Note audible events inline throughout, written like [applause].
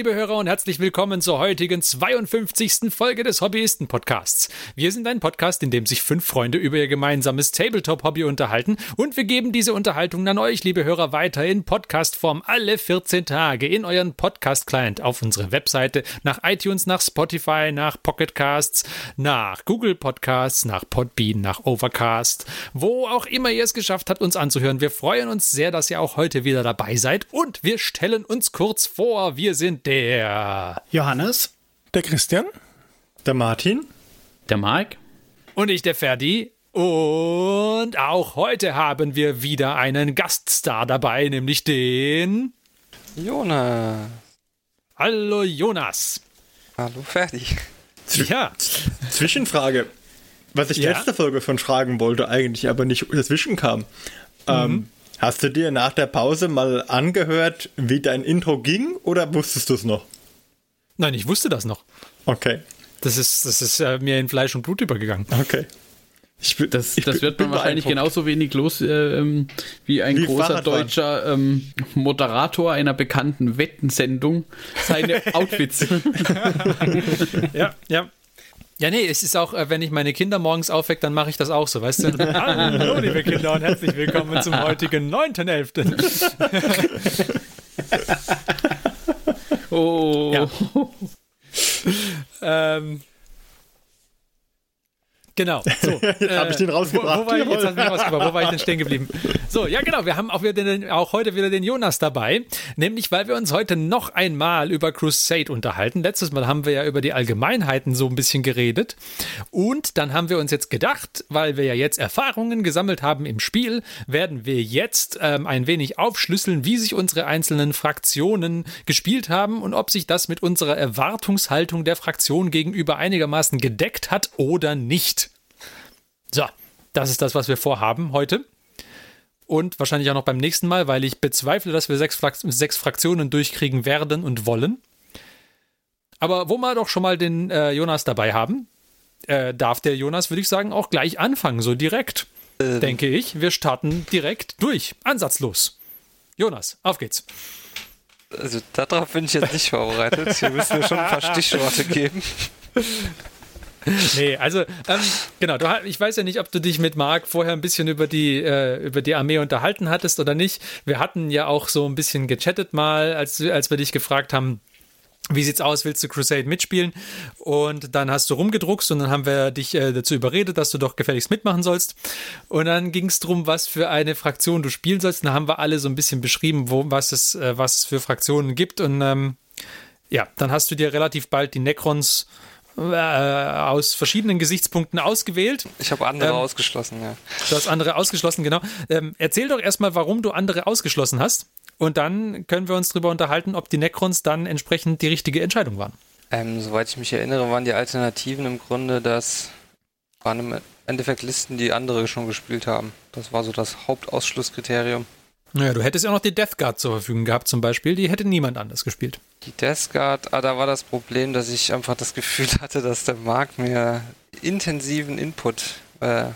Liebe Hörer und herzlich willkommen zur heutigen 52. Folge des Hobbyisten-Podcasts. Wir sind ein Podcast, in dem sich fünf Freunde über ihr gemeinsames Tabletop-Hobby unterhalten und wir geben diese Unterhaltung an euch, liebe Hörer, weiter in Podcastform alle 14 Tage in euren Podcast-Client auf unsere Webseite, nach iTunes, nach Spotify, nach Pocketcasts, nach Google Podcasts, nach Podbean, nach Overcast, wo auch immer ihr es geschafft habt, uns anzuhören. Wir freuen uns sehr, dass ihr auch heute wieder dabei seid und wir stellen uns kurz vor. Wir sind der Johannes, der Christian, der Martin, der Mark und ich, der Ferdi. Und auch heute haben wir wieder einen Gaststar dabei, nämlich den Jonas. Hallo Jonas. Hallo Ferdi. Ja. Zwischenfrage. Was ich ja? letzte Folge schon fragen wollte, eigentlich aber nicht dazwischen kam. Ähm, mhm. Ähm, Hast du dir nach der Pause mal angehört, wie dein Intro ging oder wusstest du es noch? Nein, ich wusste das noch. Okay. Das ist, das ist äh, mir in Fleisch und Blut übergegangen. Okay. Bin, das, das wird man wahrscheinlich genauso wenig los äh, ähm, wie ein wie großer deutscher ähm, Moderator einer bekannten Wettensendung seine [laughs] Outfits. ja, ja. Ja, nee, es ist auch, äh, wenn ich meine Kinder morgens aufwecke, dann mache ich das auch so, weißt du? [laughs] Hallo, liebe Kinder, und herzlich willkommen zum heutigen 9.11. [laughs] oh. Ja. ähm, Genau. So, [laughs] äh, habe ich den rausgebracht. Wo, wo, war ich, jetzt du rausgebracht. Wo war ich denn stehen geblieben? [laughs] So, ja genau, wir haben auch, wieder den, auch heute wieder den Jonas dabei, nämlich weil wir uns heute noch einmal über Crusade unterhalten. Letztes Mal haben wir ja über die Allgemeinheiten so ein bisschen geredet und dann haben wir uns jetzt gedacht, weil wir ja jetzt Erfahrungen gesammelt haben im Spiel, werden wir jetzt ähm, ein wenig aufschlüsseln, wie sich unsere einzelnen Fraktionen gespielt haben und ob sich das mit unserer Erwartungshaltung der Fraktion gegenüber einigermaßen gedeckt hat oder nicht. So, das ist das, was wir vorhaben heute. Und wahrscheinlich auch noch beim nächsten Mal, weil ich bezweifle, dass wir sechs, Frakt sechs Fraktionen durchkriegen werden und wollen. Aber wo wir doch schon mal den äh, Jonas dabei haben, äh, darf der Jonas, würde ich sagen, auch gleich anfangen, so direkt. Ähm. Denke ich. Wir starten direkt durch. Ansatzlos. Jonas, auf geht's. Also darauf bin ich jetzt nicht vorbereitet. Hier müssen wir schon ein paar Stichworte geben. [laughs] nee, also ähm, genau, du, ich weiß ja nicht, ob du dich mit Marc vorher ein bisschen über die, äh, über die Armee unterhalten hattest oder nicht. Wir hatten ja auch so ein bisschen gechattet mal, als, als wir dich gefragt haben, wie sieht's aus, willst du Crusade mitspielen? Und dann hast du rumgedruckst und dann haben wir dich äh, dazu überredet, dass du doch gefälligst mitmachen sollst. Und dann ging es darum, was für eine Fraktion du spielen sollst. Und dann haben wir alle so ein bisschen beschrieben, wo, was, es, äh, was es für Fraktionen gibt. Und ähm, ja, dann hast du dir relativ bald die Necrons äh, aus verschiedenen Gesichtspunkten ausgewählt. Ich habe andere ähm, ausgeschlossen, ja. Du hast andere ausgeschlossen, genau. Ähm, erzähl doch erstmal, warum du andere ausgeschlossen hast. Und dann können wir uns darüber unterhalten, ob die Necrons dann entsprechend die richtige Entscheidung waren. Ähm, soweit ich mich erinnere, waren die Alternativen im Grunde, dass waren im Endeffekt Listen, die andere schon gespielt haben. Das war so das Hauptausschlusskriterium. Naja, du hättest ja auch noch die Death Guard zur Verfügung gehabt, zum Beispiel. Die hätte niemand anders gespielt. Die Death Guard, ah, da war das Problem, dass ich einfach das Gefühl hatte, dass der Markt mir intensiven Input äh,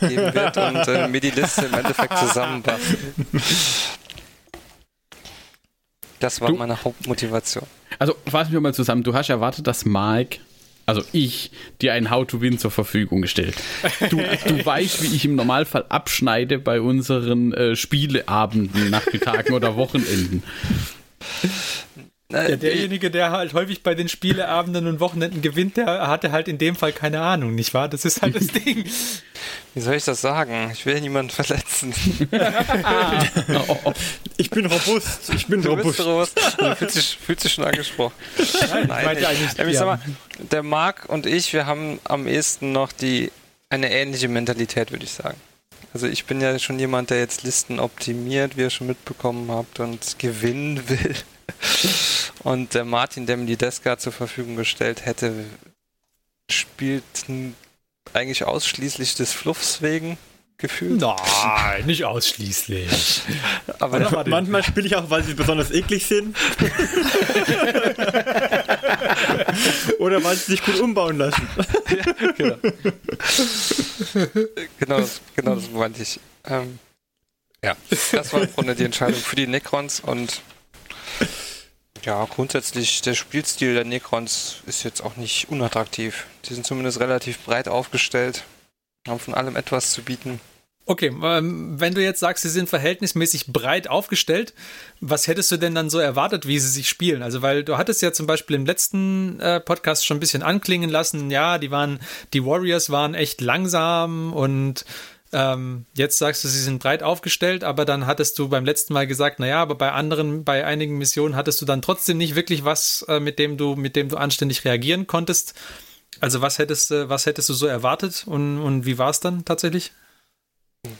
geben wird [laughs] und äh, mir die Liste im Endeffekt zusammenpasst. Das war du, meine Hauptmotivation. Also fassen wir mal zusammen. Du hast erwartet, dass Mark also ich, dir ein How to Win zur Verfügung gestellt. Du, du [laughs] weißt, wie ich im Normalfall abschneide bei unseren äh, Spieleabenden, Nachmittagen oder Wochenenden. Ja, derjenige, der halt häufig bei den Spieleabenden und Wochenenden gewinnt, der hatte halt in dem Fall keine Ahnung, nicht wahr? Das ist halt das [laughs] Ding. Wie soll ich das sagen? Ich will niemanden verletzen. [laughs] ich bin robust. Ich bin du robust. Bist robust. Du fühlst dich, fühlst dich schon angesprochen. Nein, Nein ich, ich, sag mal, der Marc und ich, wir haben am ehesten noch die eine ähnliche Mentalität, würde ich sagen. Also ich bin ja schon jemand, der jetzt Listen optimiert, wie ihr schon mitbekommen habt, und gewinnen will. Und der Martin, der mir die Deska zur Verfügung gestellt hätte, spielt eigentlich ausschließlich des Fluffs wegen gefühlt. Nein, nicht ausschließlich. [laughs] Aber ja, manchmal spiele ich auch, weil sie besonders eklig sind. [laughs] Oder weil sie sich gut umbauen lassen. [laughs] ja, genau. genau, das, genau das meinte ich. Ähm, ja, das war im Grunde die Entscheidung für die Necrons und Ja, grundsätzlich der Spielstil der Necrons ist jetzt auch nicht unattraktiv. Die sind zumindest relativ breit aufgestellt, haben von allem etwas zu bieten. Okay, ähm, wenn du jetzt sagst, sie sind verhältnismäßig breit aufgestellt, was hättest du denn dann so erwartet, wie sie sich spielen? Also, weil du hattest ja zum Beispiel im letzten äh, Podcast schon ein bisschen anklingen lassen, ja, die waren, die Warriors waren echt langsam und ähm, jetzt sagst du, sie sind breit aufgestellt, aber dann hattest du beim letzten Mal gesagt, naja, aber bei anderen, bei einigen Missionen hattest du dann trotzdem nicht wirklich was, äh, mit dem du, mit dem du anständig reagieren konntest. Also was hättest, äh, was hättest du so erwartet und, und wie war es dann tatsächlich?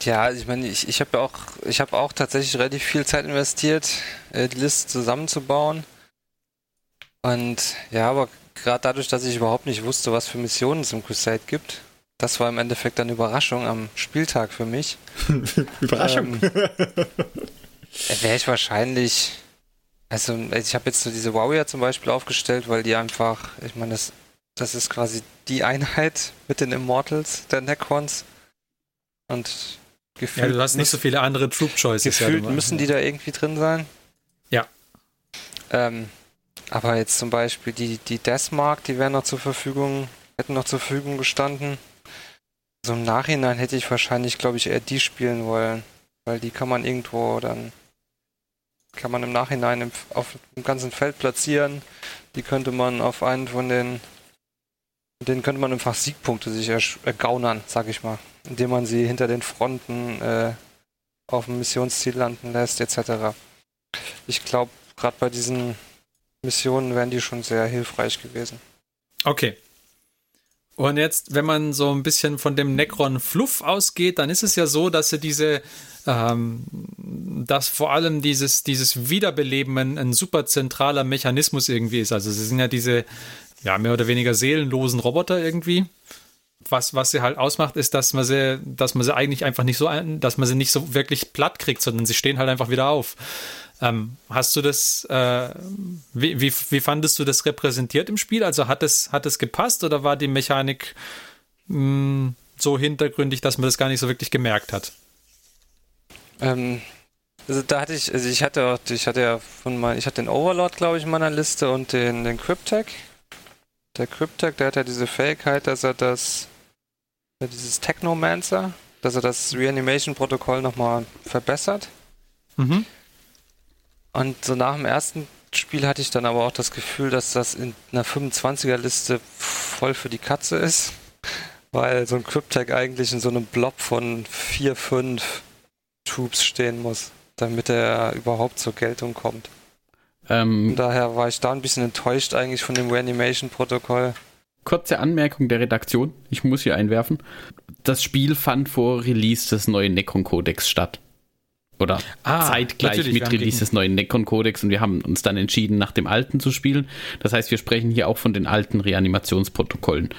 Ja, ich meine, ich, ich habe auch, ich habe auch tatsächlich relativ viel Zeit investiert, äh, die Liste zusammenzubauen. Und ja, aber gerade dadurch, dass ich überhaupt nicht wusste, was für Missionen es im Crusade gibt, das war im Endeffekt eine Überraschung am Spieltag für mich. [laughs] Überraschung. Ähm, Wäre ich wahrscheinlich. Also, ich habe jetzt so diese Warrior zum Beispiel aufgestellt, weil die einfach, ich meine, das, das ist quasi die Einheit mit den Immortals der Necrons. Und gefühlt. Ja, du hast nicht so viele andere Troop Choices. Gefühlt ja, müssen die da irgendwie drin sein. Ja. Ähm, aber jetzt zum Beispiel die, die Deathmark, die wären noch zur Verfügung, hätten noch zur Verfügung gestanden. So im Nachhinein hätte ich wahrscheinlich, glaube ich, eher die spielen wollen. Weil die kann man irgendwo dann, kann man im Nachhinein im, auf dem ganzen Feld platzieren. Die könnte man auf einen von den, den könnte man einfach Siegpunkte sich ergaunern, sag ich mal indem man sie hinter den Fronten äh, auf dem Missionsziel landen lässt, etc. Ich glaube, gerade bei diesen Missionen wären die schon sehr hilfreich gewesen. Okay. Und jetzt, wenn man so ein bisschen von dem Necron-Fluff ausgeht, dann ist es ja so, dass sie diese, ähm, dass vor allem dieses, dieses Wiederbeleben ein, ein super zentraler Mechanismus irgendwie ist. Also sie sind ja diese, ja, mehr oder weniger seelenlosen Roboter irgendwie was, was sie halt ausmacht, ist, dass man sie, dass man sie eigentlich einfach nicht so, dass man sie nicht so wirklich platt kriegt, sondern sie stehen halt einfach wieder auf. Ähm, hast du das, äh, wie, wie, wie fandest du das repräsentiert im Spiel? Also hat es, hat es gepasst oder war die Mechanik mh, hm, so hintergründig, dass man das gar nicht so wirklich gemerkt hat? Ähm, also da hatte ich, also ich hatte auch, ich hatte ja von mal, ich hatte den Overlord, glaube ich, in meiner Liste und den, den Cryptech. Der Cryptech, der hat ja diese Fähigkeit, dass er das, dieses Technomancer, dass er das Reanimation-Protokoll nochmal verbessert. Mhm. Und so nach dem ersten Spiel hatte ich dann aber auch das Gefühl, dass das in einer 25er-Liste voll für die Katze ist, weil so ein Cryptech eigentlich in so einem Blob von 4, 5 Troops stehen muss, damit er überhaupt zur Geltung kommt. Ähm, daher war ich da ein bisschen enttäuscht eigentlich von dem Reanimation-Protokoll. Kurze Anmerkung der Redaktion, ich muss hier einwerfen. Das Spiel fand vor Release des neuen Necron-Codex statt. Oder ah, zeitgleich mit Release des neuen Necron-Codex und wir haben uns dann entschieden, nach dem alten zu spielen. Das heißt, wir sprechen hier auch von den alten Reanimationsprotokollen,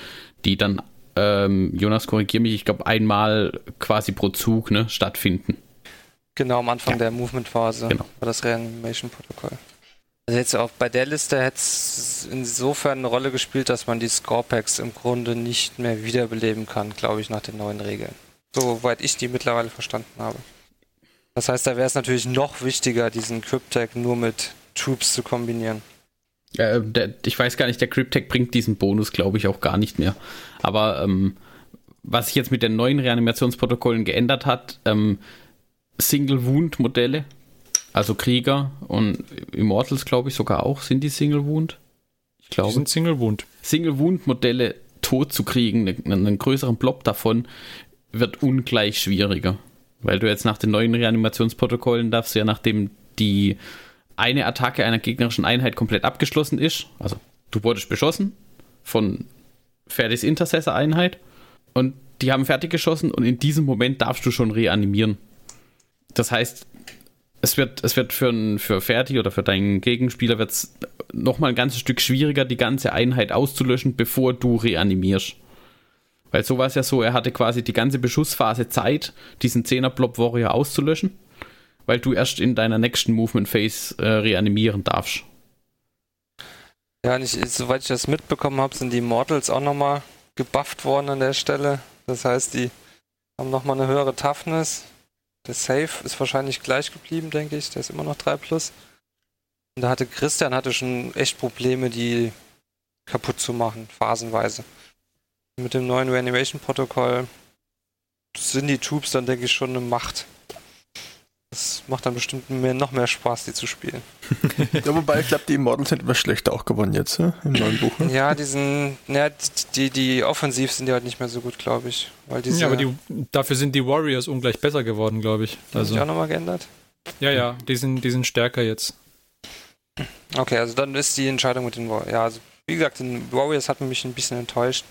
die dann, ähm, Jonas, korrigier mich, ich glaube, einmal quasi pro Zug ne, stattfinden. Genau, am Anfang ja. der Movement-Phase genau. war das Reanimation-Protokoll. Also jetzt auch bei der Liste hätte es insofern eine Rolle gespielt, dass man die Scorepacks im Grunde nicht mehr wiederbeleben kann, glaube ich, nach den neuen Regeln. Soweit ich die mittlerweile verstanden habe. Das heißt, da wäre es natürlich noch wichtiger, diesen Cryptech nur mit Troops zu kombinieren. Äh, der, ich weiß gar nicht, der Cryptech bringt diesen Bonus, glaube ich, auch gar nicht mehr. Aber ähm, was sich jetzt mit den neuen Reanimationsprotokollen geändert hat, ähm, Single-Wound-Modelle also Krieger und Immortals, glaube ich, sogar auch. Sind die Single Wound? Ich glaube. Die sind Single Wound. Single Wound Modelle tot zu kriegen, einen, einen größeren Blob davon, wird ungleich schwieriger. Weil du jetzt nach den neuen Reanimationsprotokollen darfst ja, nachdem die eine Attacke einer gegnerischen Einheit komplett abgeschlossen ist, also du wurdest beschossen von Ferdis Intercessor-Einheit und die haben fertig geschossen und in diesem Moment darfst du schon reanimieren. Das heißt, es wird, es wird für, für Ferdi oder für deinen Gegenspieler wird's noch mal ein ganzes Stück schwieriger, die ganze Einheit auszulöschen, bevor du reanimierst. Weil so war es ja so, er hatte quasi die ganze Beschussphase Zeit, diesen 10er Blob Warrior auszulöschen, weil du erst in deiner nächsten Movement Phase äh, reanimieren darfst. Ja, ich, soweit ich das mitbekommen habe, sind die Mortals auch nochmal gebufft worden an der Stelle. Das heißt, die haben nochmal eine höhere Toughness. Der Save ist wahrscheinlich gleich geblieben, denke ich. Der ist immer noch 3 plus. Und da hatte Christian hatte schon echt Probleme, die kaputt zu machen, phasenweise. Mit dem neuen Reanimation-Protokoll sind die Troops dann, denke ich, schon eine Macht. Das macht dann bestimmt mehr, noch mehr Spaß, die zu spielen. [laughs] ja, wobei ich glaube, die Immortals sind etwas schlechter auch gewonnen jetzt, ne? im neuen Buch. Ne? Ja, die sind, ja, die, die offensiv sind ja halt nicht mehr so gut, glaube ich. Weil diese, ja, aber die, dafür sind die Warriors ungleich besser geworden, glaube ich. Also, die auch nochmal geändert? Ja, ja, die sind, die sind stärker jetzt. Okay, also dann ist die Entscheidung mit den Warriors. Ja, also wie gesagt, den Warriors hat mich ein bisschen enttäuscht.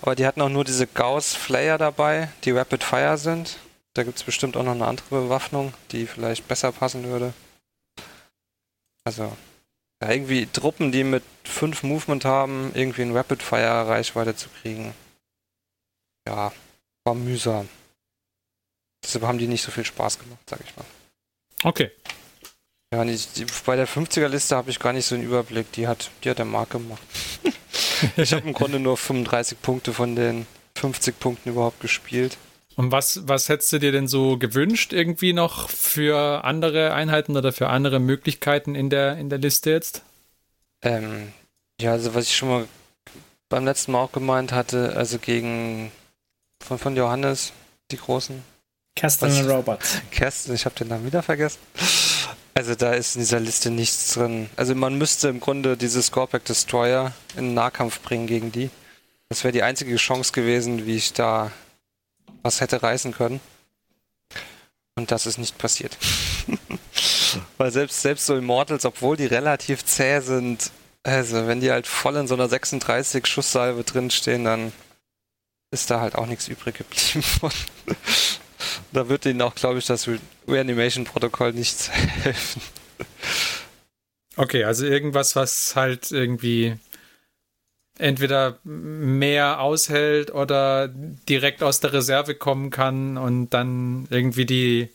Aber die hatten auch nur diese Gauss Flayer dabei, die Rapid Fire sind. Da gibt es bestimmt auch noch eine andere Bewaffnung, die vielleicht besser passen würde. Also, ja, irgendwie Truppen, die mit 5 Movement haben, irgendwie in Rapid Fire Reichweite zu kriegen. Ja, war mühsam. Deshalb haben die nicht so viel Spaß gemacht, sag ich mal. Okay. Ja, die, die, bei der 50er-Liste habe ich gar nicht so einen Überblick. Die hat, die hat der Mark gemacht. [laughs] ich habe im Grunde nur 35 Punkte von den 50 Punkten überhaupt gespielt. Und was, was hättest du dir denn so gewünscht, irgendwie noch für andere Einheiten oder für andere Möglichkeiten in der, in der Liste jetzt? Ähm, ja, also was ich schon mal beim letzten Mal auch gemeint hatte, also gegen von, von Johannes, die großen. Kerstin Roberts. [laughs] Kerstin, ich habe den Namen wieder vergessen. Also da ist in dieser Liste nichts drin. Also man müsste im Grunde diese Scorpack Destroyer in den Nahkampf bringen gegen die. Das wäre die einzige Chance gewesen, wie ich da was hätte reißen können. Und das ist nicht passiert. [laughs] Weil selbst, selbst so Immortals, obwohl die relativ zäh sind, also wenn die halt voll in so einer 36 Schusssalve drinstehen, dann ist da halt auch nichts übrig geblieben. da wird ihnen auch, glaube ich, das Reanimation-Protokoll nichts [laughs] helfen. Okay, also irgendwas, was halt irgendwie entweder mehr aushält oder direkt aus der Reserve kommen kann und dann irgendwie die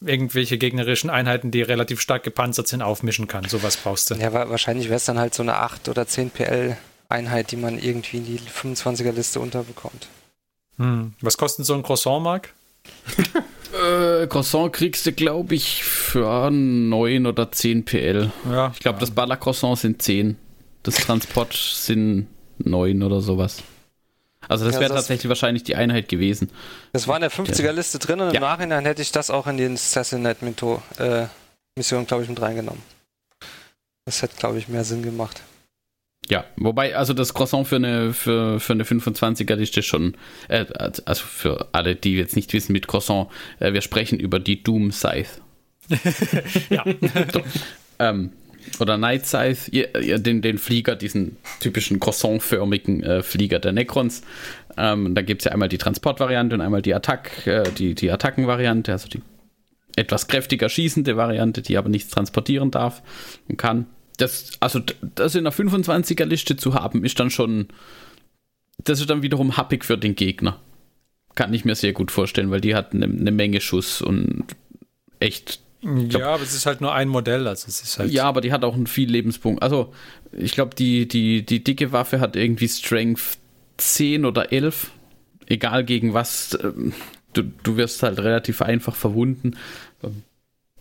irgendwelche gegnerischen Einheiten, die relativ stark gepanzert sind, aufmischen kann. Sowas brauchst du. Ja, wahrscheinlich wäre es dann halt so eine 8 oder 10 PL Einheit, die man irgendwie in die 25er Liste unterbekommt. Hm. Was kostet so ein Croissant, Mark? [laughs] äh, Croissant kriegst du, glaube ich, für 9 oder 10 PL. Ja, ich glaube, ja. das Baller Croissant sind 10 das Transport sind neun oder sowas. Also das ja, wäre tatsächlich wahrscheinlich die Einheit gewesen. Das war in der 50er-Liste drin und im ja. Nachhinein hätte ich das auch in die Assassinate-Mission, äh, glaube ich, mit reingenommen. Das hätte, glaube ich, mehr Sinn gemacht. Ja, wobei, also das Croissant für eine, für, für eine 25er-Liste schon, äh, also für alle, die jetzt nicht wissen mit Croissant, äh, wir sprechen über die Doom Scythe. [laughs] ja. [laughs] so. ähm, oder Night ja, den, den Flieger, diesen typischen croissantförmigen äh, Flieger der Necrons. Ähm, da gibt es ja einmal die Transportvariante und einmal die Attack, äh, die, die Attackenvariante, also die etwas kräftiger schießende Variante, die aber nichts transportieren darf und kann. Das, also das in der 25er Liste zu haben, ist dann schon, das ist dann wiederum happig für den Gegner. Kann ich mir sehr gut vorstellen, weil die hat eine, eine Menge Schuss und echt Glaub, ja, aber es ist halt nur ein Modell, also es ist halt. Ja, aber die hat auch einen viel Lebenspunkt. Also, ich glaube, die, die, die dicke Waffe hat irgendwie Strength 10 oder 11. Egal gegen was. Ähm, du, du wirst halt relativ einfach verwunden.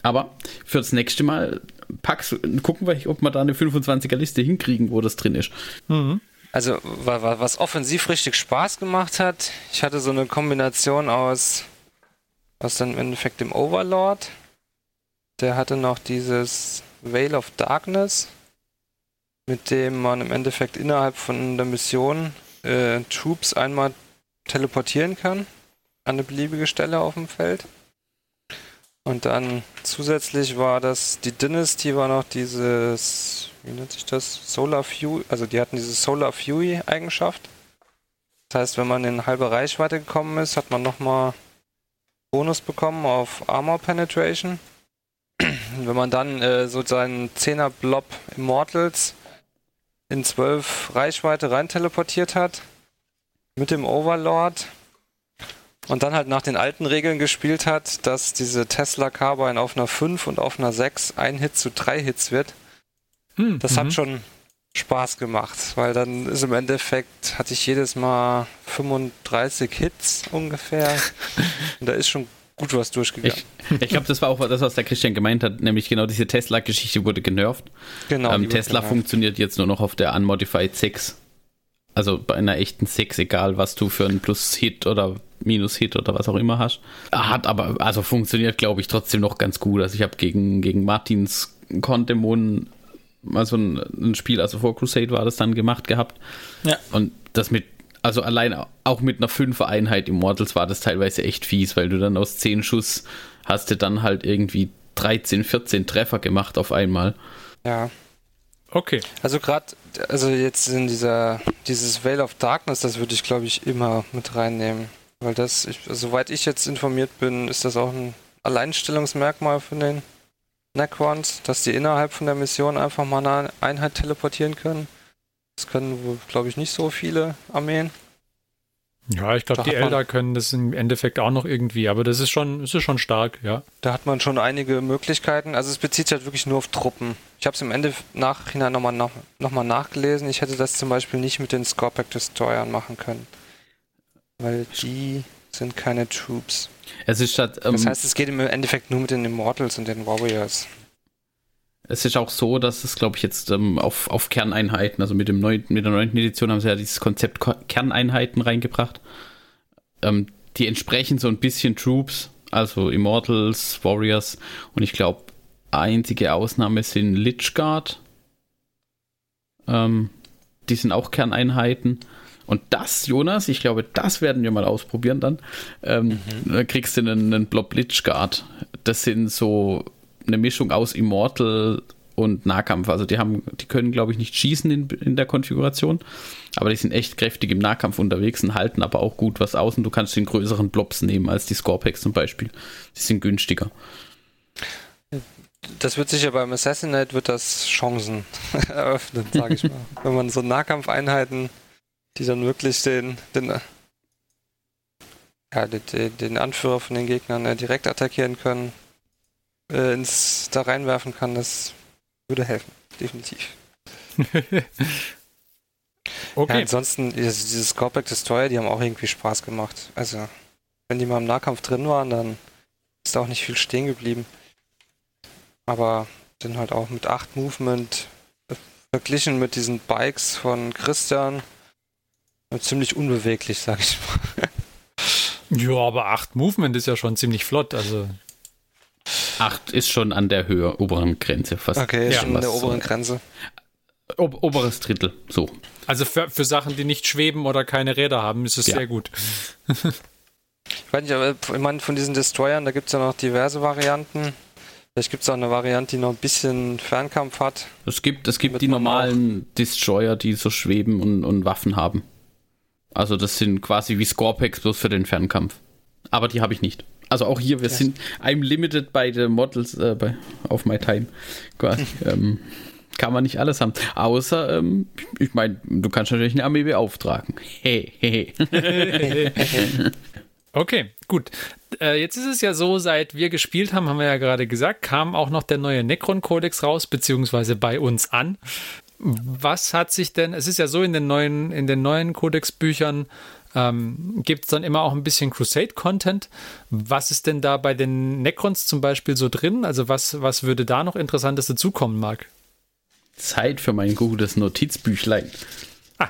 Aber für das nächste Mal packst, gucken wir, ob wir da eine 25er Liste hinkriegen, wo das drin ist. Mhm. Also, was offensiv richtig Spaß gemacht hat, ich hatte so eine Kombination aus, aus dann im Endeffekt dem Overlord, der hatte noch dieses Veil of Darkness, mit dem man im Endeffekt innerhalb von der Mission äh, Troops einmal teleportieren kann an eine beliebige Stelle auf dem Feld. Und dann zusätzlich war das, die Dynasty war noch dieses, wie nennt sich das? Solar Fury, also die hatten diese Solar Fury Eigenschaft. Das heißt, wenn man in halbe Reichweite gekommen ist, hat man nochmal Bonus bekommen auf Armor Penetration. [clears throat] Wenn man dann äh, so seinen 10er Blob Immortals in 12 Reichweite rein teleportiert hat, mit dem Overlord und dann halt nach den alten Regeln gespielt hat, dass diese Tesla Carbine auf einer 5 und auf einer 6 ein Hit zu 3 Hits wird. Hm, das hat mhm. schon Spaß gemacht, weil dann ist im Endeffekt, hatte ich jedes Mal 35 Hits ungefähr. [laughs] und da ist schon gut was durchgegangen. Ich, ich glaube, das war auch das, was der Christian gemeint hat, nämlich genau diese Tesla-Geschichte wurde genervt. Genau. Ähm, Tesla funktioniert jetzt nur noch auf der Unmodified 6. Also bei einer echten 6, egal was du für einen Plus-Hit oder Minus-Hit oder was auch immer hast. Hat aber, also funktioniert, glaube ich, trotzdem noch ganz gut. Also ich habe gegen, gegen Martins Contemon mal so ein, ein, Spiel, also vor Crusade war das dann gemacht gehabt. Ja. Und das mit, also allein auch mit einer Fünfer-Einheit Immortals war das teilweise echt fies, weil du dann aus 10 Schuss hast du dann halt irgendwie 13, 14 Treffer gemacht auf einmal. Ja. Okay. Also gerade, also jetzt in dieser, dieses Veil of Darkness, das würde ich glaube ich immer mit reinnehmen. Weil das, ich, soweit ich jetzt informiert bin, ist das auch ein Alleinstellungsmerkmal von den Necrons, dass die innerhalb von der Mission einfach mal eine Einheit teleportieren können. Das können wohl, glaube ich, nicht so viele Armeen. Ja, ich glaube, die Elder können das im Endeffekt auch noch irgendwie, aber das ist schon, das ist schon stark, ja. Da hat man schon einige Möglichkeiten. Also es bezieht sich halt wirklich nur auf Truppen. Ich habe es im Ende nachhinein nochmal noch, noch mal nachgelesen. Ich hätte das zum Beispiel nicht mit den Scorpack Destroyern machen können. Weil die sind keine Troops. Es ist statt, ähm, das heißt, es geht im Endeffekt nur mit den Immortals und den Warriors. Es ist auch so, dass es, glaube ich, jetzt ähm, auf, auf Kerneinheiten, also mit, dem neuen, mit der neunten Edition haben sie ja dieses Konzept Kerneinheiten reingebracht. Ähm, die entsprechen so ein bisschen Troops, also Immortals, Warriors und ich glaube, einzige Ausnahme sind Lichguard. Ähm, die sind auch Kerneinheiten. Und das, Jonas, ich glaube, das werden wir mal ausprobieren dann. Ähm, mhm. Da kriegst du einen, einen Blob Lichguard. Das sind so eine Mischung aus Immortal und Nahkampf. Also die haben, die können, glaube ich, nicht schießen in, in der Konfiguration, aber die sind echt kräftig im Nahkampf unterwegs und halten aber auch gut was aus und du kannst den größeren Blobs nehmen als die Scorpex zum Beispiel. Die sind günstiger. Das wird sicher beim Assassinate wird das Chancen [laughs] eröffnen, sage ich mal. Wenn man so Nahkampfeinheiten die dann wirklich den, den, ja, den, den Anführer von den Gegnern äh, direkt attackieren können, äh, ins da reinwerfen kann, das würde helfen, definitiv. [laughs] okay. Ja, ansonsten, diese Scorpic Destroyer, die haben auch irgendwie Spaß gemacht. Also, wenn die mal im Nahkampf drin waren, dann ist da auch nicht viel stehen geblieben. Aber sind halt auch mit 8 Movement äh, verglichen mit diesen Bikes von Christian Ziemlich unbeweglich, sag ich mal. [laughs] Ja, aber 8 Movement ist ja schon ziemlich flott, also. 8 ist schon an der Höhe, oberen Grenze fast. Okay, ja, schon an der oberen Grenze. Ob, oberes Drittel, so. Also für, für Sachen, die nicht schweben oder keine Räder haben, ist es ja. sehr gut. ich weiß nicht, aber ich meine, von diesen Destroyern, da gibt es ja noch diverse Varianten. Vielleicht gibt es auch eine Variante, die noch ein bisschen Fernkampf hat. Es gibt, es gibt die normalen Destroyer, die so schweben und, und Waffen haben. Also das sind quasi wie Scorpex bloß für den Fernkampf. Aber die habe ich nicht. Also auch hier, wir yes. sind I'm limited by the models äh, bei, auf my time. Quasi. [laughs] ähm, kann man nicht alles haben. Außer, ähm, ich meine, du kannst natürlich eine Armee beauftragen. Hey, hey, [laughs] okay, gut. Äh, jetzt ist es ja so, seit wir gespielt haben, haben wir ja gerade gesagt, kam auch noch der neue Necron-Kodex raus, beziehungsweise bei uns an. Was hat sich denn, es ist ja so in den neuen, in den neuen Codex-Büchern, ähm, gibt es dann immer auch ein bisschen Crusade-Content. Was ist denn da bei den Necrons zum Beispiel so drin? Also was, was würde da noch Interessantes dazukommen, Marc? Zeit für mein gutes Notizbüchlein.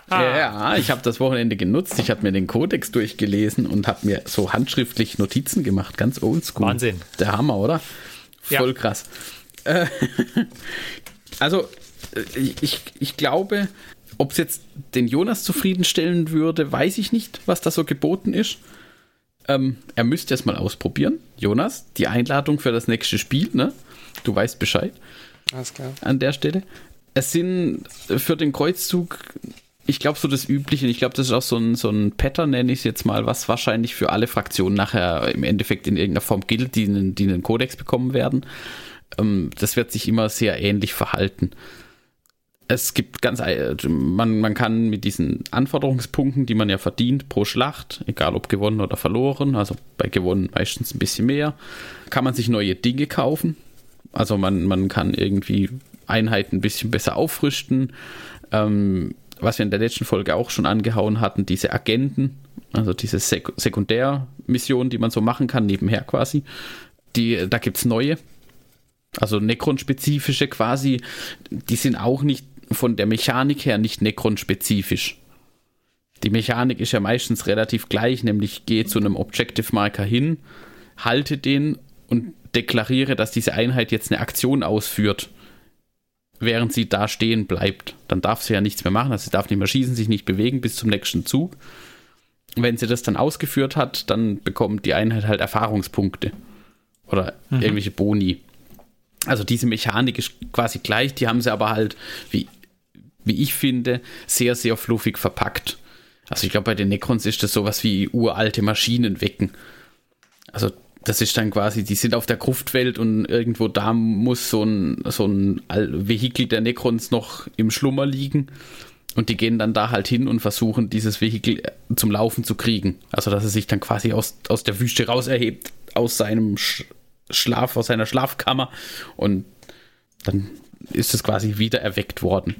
Ja, ich habe das Wochenende genutzt. Ich habe mir den Kodex durchgelesen und habe mir so handschriftlich Notizen gemacht. Ganz oldschool. Wahnsinn. Der Hammer, oder? Voll ja. krass. Äh, [laughs] also, ich, ich glaube, ob es jetzt den Jonas zufriedenstellen würde, weiß ich nicht, was da so geboten ist. Ähm, er müsste es mal ausprobieren. Jonas, die Einladung für das nächste Spiel, ne? Du weißt Bescheid. Alles klar. An der Stelle. Es sind für den Kreuzzug, ich glaube, so das Übliche. Ich glaube, das ist auch so ein, so ein Pattern, nenne ich es jetzt mal, was wahrscheinlich für alle Fraktionen nachher im Endeffekt in irgendeiner Form gilt, die einen, die einen Kodex bekommen werden. Ähm, das wird sich immer sehr ähnlich verhalten es gibt ganz, man, man kann mit diesen Anforderungspunkten, die man ja verdient pro Schlacht, egal ob gewonnen oder verloren, also bei gewonnen meistens ein bisschen mehr, kann man sich neue Dinge kaufen. Also man, man kann irgendwie Einheiten ein bisschen besser auffrischen. Ähm, was wir in der letzten Folge auch schon angehauen hatten, diese Agenten, also diese Sek Sekundär Missionen, die man so machen kann, nebenher quasi. Die, da gibt es neue. Also Necron-spezifische quasi. Die sind auch nicht von der Mechanik her nicht Necron-spezifisch. Die Mechanik ist ja meistens relativ gleich, nämlich gehe zu einem Objective Marker hin, halte den und deklariere, dass diese Einheit jetzt eine Aktion ausführt, während sie da stehen bleibt. Dann darf sie ja nichts mehr machen, also sie darf nicht mehr schießen, sich nicht bewegen bis zum nächsten Zug. Wenn sie das dann ausgeführt hat, dann bekommt die Einheit halt Erfahrungspunkte oder mhm. irgendwelche Boni. Also diese Mechanik ist quasi gleich, die haben sie aber halt, wie, wie ich finde, sehr, sehr fluffig verpackt. Also ich glaube, bei den Necrons ist das sowas wie uralte Maschinen wecken. Also das ist dann quasi, die sind auf der Gruftwelt und irgendwo da muss so ein, so ein Vehikel der Necrons noch im Schlummer liegen. Und die gehen dann da halt hin und versuchen, dieses Vehikel äh, zum Laufen zu kriegen. Also, dass er sich dann quasi aus, aus der Wüste raus erhebt, aus seinem Sch Schlaf, aus seiner Schlafkammer. Und dann ist es quasi wieder erweckt worden.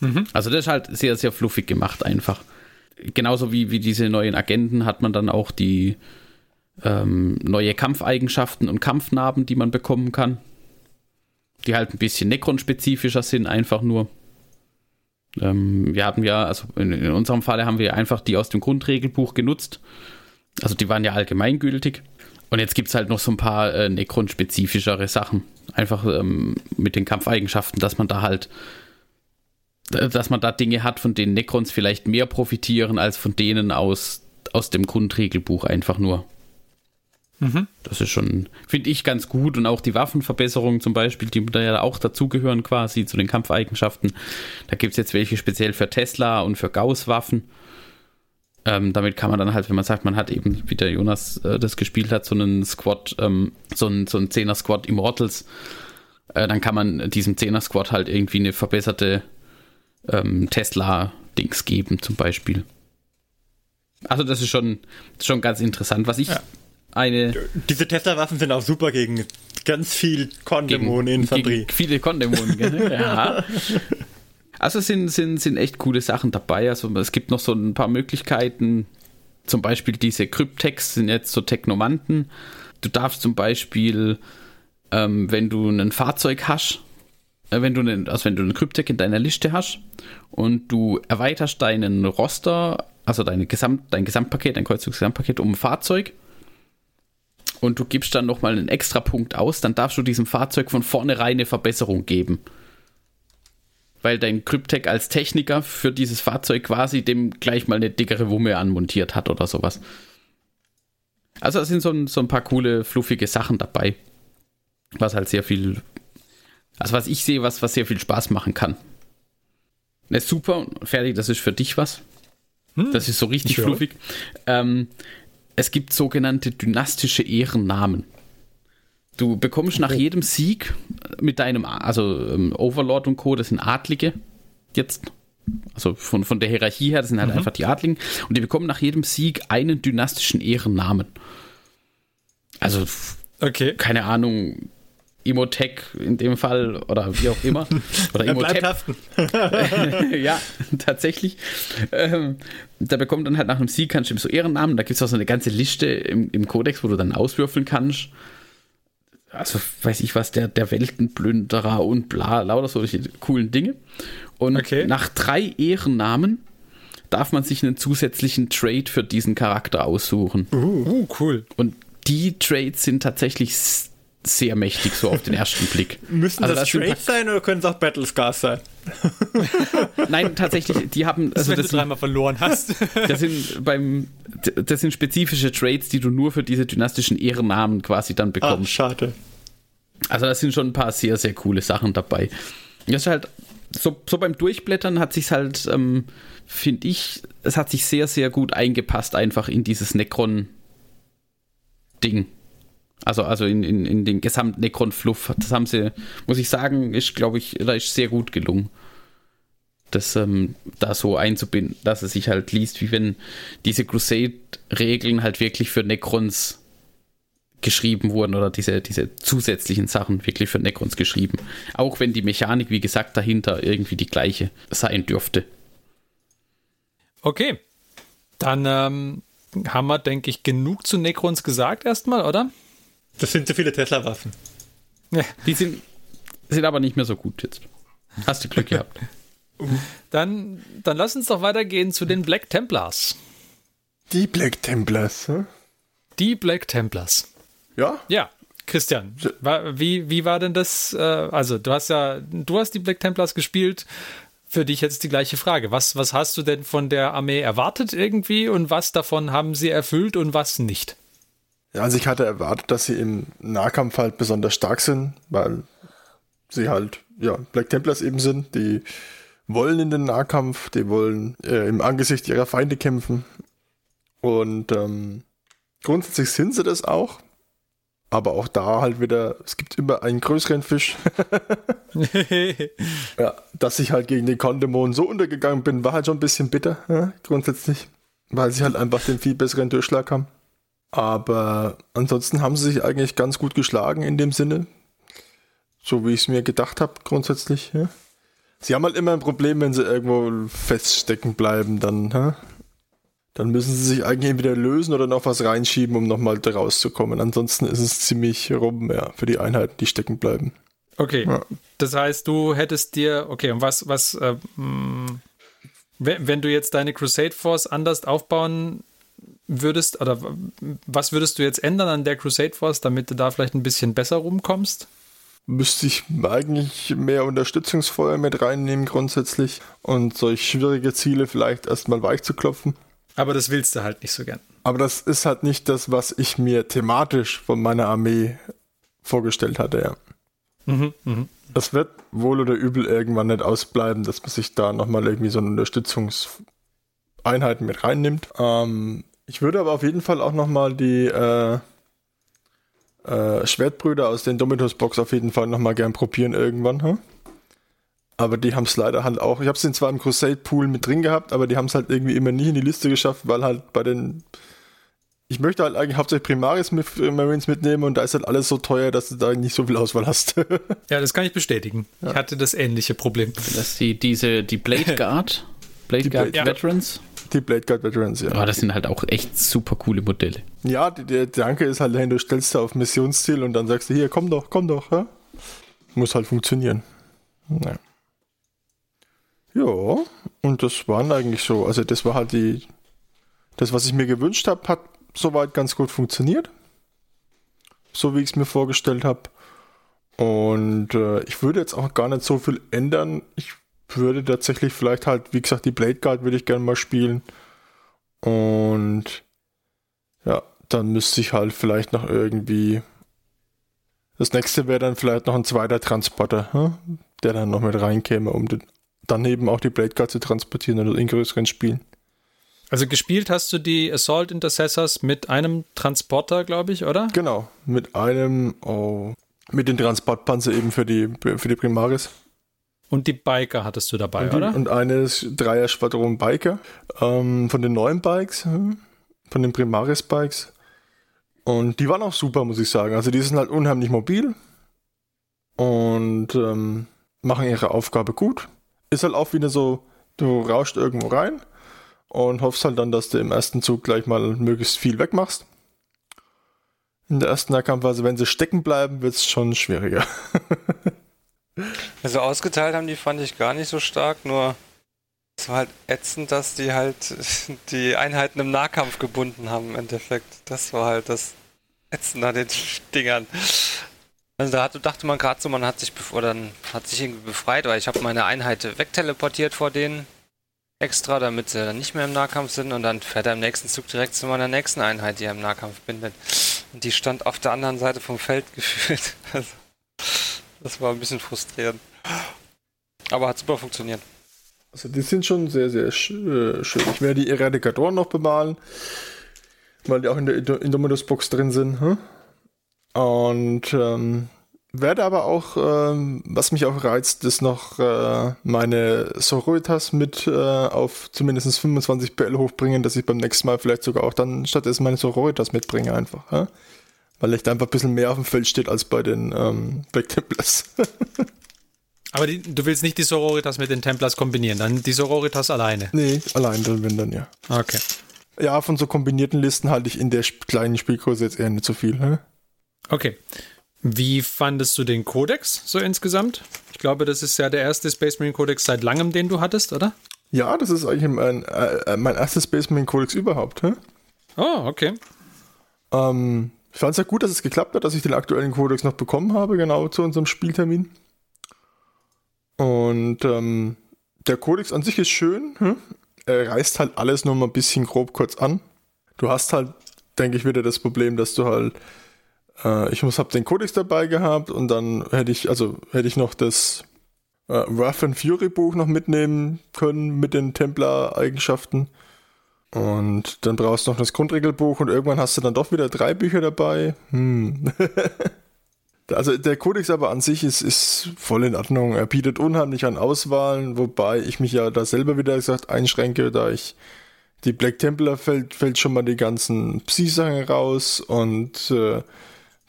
Mhm. Also, das ist halt sehr, sehr fluffig gemacht, einfach genauso wie, wie diese neuen Agenten hat man dann auch die ähm, neue Kampfeigenschaften und Kampfnarben, die man bekommen kann. Die halt ein bisschen Necron-spezifischer sind, einfach nur. Ähm, wir haben ja, also in, in, unserem Falle haben wir einfach die aus dem Grundregelbuch genutzt. Also die waren ja allgemeingültig. Und jetzt gibt es halt noch so ein paar äh, Necron-spezifischere Sachen. Einfach ähm, mit den Kampfeigenschaften, dass man da halt dass man da Dinge hat, von denen Necrons vielleicht mehr profitieren als von denen aus, aus dem Grundregelbuch einfach nur. Mhm. Das ist schon, finde ich, ganz gut. Und auch die Waffenverbesserungen zum Beispiel, die da ja auch dazugehören quasi zu den Kampfeigenschaften. Da gibt es jetzt welche speziell für Tesla und für Gauss-Waffen. Ähm, damit kann man dann halt, wenn man sagt, man hat eben, wie der Jonas äh, das gespielt hat, so einen Squad, ähm, so einen, so einen 10er Squad Immortals, äh, dann kann man diesem 10er Squad halt irgendwie eine verbesserte ähm, Tesla-Dings geben, zum Beispiel. Also, das ist schon, schon ganz interessant. Was ich ja. eine. Diese Tesla-Waffen sind auch super gegen ganz viel Kondämonen-Infanterie. Viele Kondämonen, [laughs] ja. Also sind, sind, sind echt coole Sachen dabei. Also es gibt noch so ein paar Möglichkeiten. Zum Beispiel diese Kryptex sind jetzt so Technomanten. Du darfst zum Beispiel, ähm, wenn du ein Fahrzeug hast, wenn du einen, also wenn du einen Kryptek in deiner Liste hast und du erweiterst deinen Roster, also deine Gesamt, dein Gesamtpaket, dein Kreuzzugsgesamtpaket um ein Fahrzeug und du gibst dann nochmal einen extra Punkt aus, dann darfst du diesem Fahrzeug von vornherein eine Verbesserung geben. Weil dein Kryptek als Techniker für dieses Fahrzeug quasi dem gleich mal eine dickere Wumme anmontiert hat oder sowas. Also da sind so ein, so ein paar coole, fluffige Sachen dabei. Was halt sehr viel also was ich sehe, was, was sehr viel Spaß machen kann. Ne, super, fertig, das ist für dich was. Hm, das ist so richtig fluffig. Ähm, es gibt sogenannte dynastische Ehrennamen. Du bekommst nach jedem Sieg mit deinem, also ähm, Overlord und Co., das sind Adlige jetzt. Also von, von der Hierarchie her, das sind halt mhm. einfach die Adligen. Und die bekommen nach jedem Sieg einen dynastischen Ehrennamen. Also, okay. keine Ahnung, Imotech in dem Fall oder wie auch immer. [laughs] Oder Imotep. [laughs] ja, tatsächlich. Ähm, da bekommt dann halt nach einem Sieg kannst du so Ehrennamen. Da gibt es auch so eine ganze Liste im, im Kodex, wo du dann auswürfeln kannst. Also weiß ich was, der, der Weltenplünderer und bla, lauter solche coolen Dinge. Und okay. nach drei Ehrennamen darf man sich einen zusätzlichen Trade für diesen Charakter aussuchen. Uh, uh cool. Und die Trades sind tatsächlich sehr mächtig, so auf den ersten Blick. [laughs] Müssen also das, das Trades sein oder können es auch Battlescars sein? [laughs] Nein, tatsächlich, die haben. Also wenn das du dreimal verloren hast. [laughs] das sind beim. Das sind spezifische Trades, die du nur für diese dynastischen Ehrennamen quasi dann bekommst. Ah, schade. Also da sind schon ein paar sehr, sehr coole Sachen dabei. Das ist halt. So, so beim Durchblättern hat sich halt, ähm, finde ich, es hat sich sehr, sehr gut eingepasst, einfach in dieses Necron-Ding. Also, also in, in, in den gesamten Necron-Fluff. Das haben sie, muss ich sagen, ist, glaube ich, da ist sehr gut gelungen. Das ähm, da so einzubinden, dass es sich halt liest, wie wenn diese Crusade-Regeln halt wirklich für Necrons geschrieben wurden oder diese, diese zusätzlichen Sachen wirklich für Necrons geschrieben. Auch wenn die Mechanik, wie gesagt, dahinter irgendwie die gleiche sein dürfte. Okay. Dann ähm, haben wir, denke ich, genug zu Necrons gesagt erstmal, oder? Das sind zu viele Tesla-Waffen. Ja. Die sind, sind aber nicht mehr so gut jetzt. Hast du Glück gehabt. [laughs] Dann, dann lass uns doch weitergehen zu den Black Templars. Die Black Templars, hm? Die Black Templars. Ja? Ja, Christian, wie, wie war denn das? Äh, also, du hast ja, du hast die Black Templars gespielt. Für dich jetzt die gleiche Frage. Was, was hast du denn von der Armee erwartet irgendwie und was davon haben sie erfüllt und was nicht? Ja, also ich hatte erwartet, dass sie im Nahkampf halt besonders stark sind, weil sie halt, ja, Black Templars eben sind, die wollen in den Nahkampf, die wollen äh, im Angesicht ihrer Feinde kämpfen. Und ähm, grundsätzlich sind sie das auch. Aber auch da halt wieder, es gibt immer einen größeren Fisch. [laughs] ja, dass ich halt gegen den Kondemon so untergegangen bin, war halt schon ein bisschen bitter, ja, grundsätzlich. Weil sie halt einfach den viel besseren Durchschlag haben. Aber ansonsten haben sie sich eigentlich ganz gut geschlagen in dem Sinne. So wie ich es mir gedacht habe, grundsätzlich. Ja. Sie haben halt immer ein Problem, wenn sie irgendwo feststecken bleiben, dann, ja. Dann müssen sie sich eigentlich entweder lösen oder noch was reinschieben, um nochmal da rauszukommen. Ansonsten ist es ziemlich rum, ja, für die Einheiten, die stecken bleiben. Okay. Ja. Das heißt, du hättest dir, okay, und was, was, äh, wenn, wenn du jetzt deine Crusade Force anders aufbauen würdest, oder was würdest du jetzt ändern an der Crusade Force, damit du da vielleicht ein bisschen besser rumkommst? Müsste ich eigentlich mehr Unterstützungsfeuer mit reinnehmen grundsätzlich und solch schwierige Ziele vielleicht erstmal weich zu klopfen. Aber das willst du halt nicht so gern. Aber das ist halt nicht das, was ich mir thematisch von meiner Armee vorgestellt hatte, ja. Mhm, mh. Das wird wohl oder übel irgendwann nicht ausbleiben, dass man sich da nochmal irgendwie so eine Unterstützungseinheiten mit reinnimmt. Ähm, ich würde aber auf jeden Fall auch nochmal die äh, äh, Schwertbrüder aus den Dominos-Box auf jeden Fall nochmal gern probieren irgendwann. Hm? Aber die haben es leider halt auch. Ich habe es zwar im Crusade-Pool mit drin gehabt, aber die haben es halt irgendwie immer nie in die Liste geschafft, weil halt bei den. Ich möchte halt eigentlich hauptsächlich Primaris mit, äh, Marines mitnehmen und da ist halt alles so teuer, dass du da nicht so viel Auswahl hast. [laughs] ja, das kann ich bestätigen. Ja. Ich hatte das ähnliche Problem. Dass die, diese, die Blade [laughs] Guard, Blade Guard Blade, Veterans. Die Blade Guard Veterans, ja. Aber das sind halt auch echt super coole Modelle. Ja, der Danke ist halt du stellst da auf Missionsziel und dann sagst du, hier, komm doch, komm doch. Ja? Muss halt funktionieren. Naja. Ja, und das waren eigentlich so. Also das war halt die, das, was ich mir gewünscht habe, hat soweit ganz gut funktioniert. So wie ich es mir vorgestellt habe. Und äh, ich würde jetzt auch gar nicht so viel ändern. Ich würde tatsächlich vielleicht halt, wie gesagt, die Blade Guard würde ich gerne mal spielen. Und ja, dann müsste ich halt vielleicht noch irgendwie. Das nächste wäre dann vielleicht noch ein zweiter Transporter, hm? der dann noch mit reinkäme, um den daneben auch die Blade Guard zu transportieren oder in größeren Spielen. Also gespielt hast du die Assault Intercessors mit einem Transporter, glaube ich, oder? Genau, mit einem, oh, mit den Transportpanzer eben für die, für die Primaris. Und die Biker hattest du dabei, und die, oder? Und eine Dreier-Schwadron Biker ähm, von den neuen Bikes, hm, von den Primaris-Bikes. Und die waren auch super, muss ich sagen. Also die sind halt unheimlich mobil und ähm, machen ihre Aufgabe gut ist halt auch wieder so, du rauscht irgendwo rein und hoffst halt dann, dass du im ersten Zug gleich mal möglichst viel wegmachst. In der ersten Nahkampfphase, wenn sie stecken bleiben, wird es schon schwieriger. [laughs] also ausgeteilt haben die fand ich gar nicht so stark, nur es war halt ätzend, dass die halt [laughs] die Einheiten im Nahkampf gebunden haben im Endeffekt. Das war halt das Ätzende an den [laughs] Dingern. Also da hatte, dachte man gerade so, man hat sich oder hat sich irgendwie befreit, weil ich habe meine Einheit wegteleportiert vor denen extra, damit sie dann nicht mehr im Nahkampf sind und dann fährt er im nächsten Zug direkt zu meiner nächsten Einheit, die er im Nahkampf bindet. Und die stand auf der anderen Seite vom Feld [laughs] gefühlt. Also, das war ein bisschen frustrierend. Aber hat super funktioniert. Also die sind schon sehr, sehr äh, schön. Ich werde die Eradikatoren noch bemalen, weil die auch in der Indominus-Box drin sind. Hm? Und ähm, werde aber auch, ähm, was mich auch reizt, ist noch äh, meine Sororitas mit äh, auf zumindest 25 PL hochbringen, dass ich beim nächsten Mal vielleicht sogar auch dann stattdessen meine Sororitas mitbringe einfach. Ja? Weil echt einfach ein bisschen mehr auf dem Feld steht als bei den ähm, Black Templars. [laughs] aber die, du willst nicht die Sororitas mit den Templars kombinieren, dann die Sororitas alleine? Nee, allein dann, wenn dann ja. Okay. Ja, von so kombinierten Listen halte ich in der kleinen Spielgröße jetzt eher nicht so viel. Ne? Okay. Wie fandest du den Codex so insgesamt? Ich glaube, das ist ja der erste Space Marine Codex seit langem, den du hattest, oder? Ja, das ist eigentlich mein, äh, mein erstes Space Marine Codex überhaupt. Hä? Oh, okay. Ähm, ich fand es ja gut, dass es geklappt hat, dass ich den aktuellen Codex noch bekommen habe, genau zu unserem Spieltermin. Und ähm, der Codex an sich ist schön. Hm? Er reißt halt alles nur mal ein bisschen grob kurz an. Du hast halt, denke ich, wieder das Problem, dass du halt, äh, ich muss, hab den Codex dabei gehabt und dann hätte ich, also hätte ich noch das äh, Wrath and Fury Buch noch mitnehmen können mit den Templar-Eigenschaften. Und dann brauchst du noch das Grundregelbuch und irgendwann hast du dann doch wieder drei Bücher dabei. Hm. [laughs] also der Codex aber an sich ist, ist voll in Ordnung. Er bietet unheimlich an Auswahlen, wobei ich mich ja da selber wieder gesagt einschränke, da ich die Black Templar fällt, fällt schon mal die ganzen Psi-Sachen raus und äh,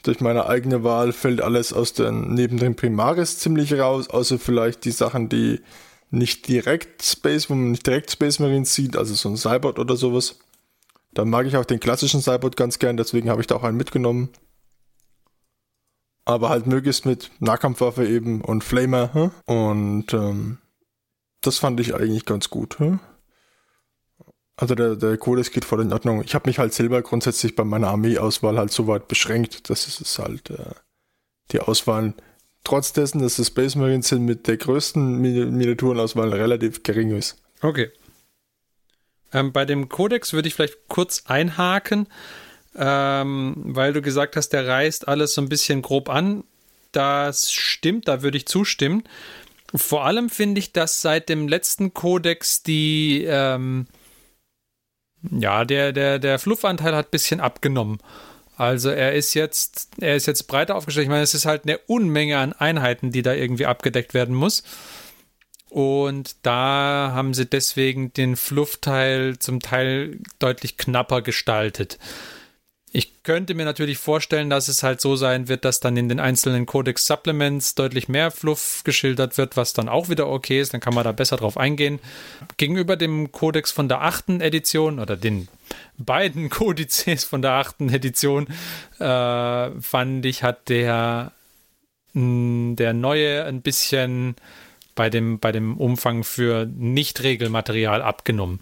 durch meine eigene Wahl fällt alles aus den neben den Primaris ziemlich raus, außer vielleicht die Sachen, die nicht direkt Space, wo man nicht direkt Space Marines sieht, also so ein Cybot oder sowas. Da mag ich auch den klassischen Cybot ganz gern, deswegen habe ich da auch einen mitgenommen. Aber halt möglichst mit Nahkampfwaffe eben und Flamer. Hm? Und ähm, das fand ich eigentlich ganz gut. Hm? Also der, der Codex geht voll in Ordnung. Ich habe mich halt selber grundsätzlich bei meiner Armeeauswahl halt so weit beschränkt, dass es halt äh, die Auswahl trotz dessen, dass es Space Marines sind, mit der größten Miniaturenauswahl relativ gering ist. Okay. Ähm, bei dem Codex würde ich vielleicht kurz einhaken, ähm, weil du gesagt hast, der reißt alles so ein bisschen grob an. Das stimmt, da würde ich zustimmen. Vor allem finde ich, dass seit dem letzten Codex die, ähm, ja, der, der, der Fluffanteil hat ein bisschen abgenommen. Also er ist jetzt, er ist jetzt breiter aufgestellt. Ich meine, es ist halt eine Unmenge an Einheiten, die da irgendwie abgedeckt werden muss. Und da haben sie deswegen den Fluffteil zum Teil deutlich knapper gestaltet. Ich könnte mir natürlich vorstellen, dass es halt so sein wird, dass dann in den einzelnen Codex Supplements deutlich mehr Fluff geschildert wird, was dann auch wieder okay ist. Dann kann man da besser drauf eingehen. Gegenüber dem Codex von der achten Edition oder den beiden [laughs] Kodizes von der achten Edition äh, fand ich, hat der, der neue ein bisschen bei dem, bei dem Umfang für Nicht-Regelmaterial abgenommen.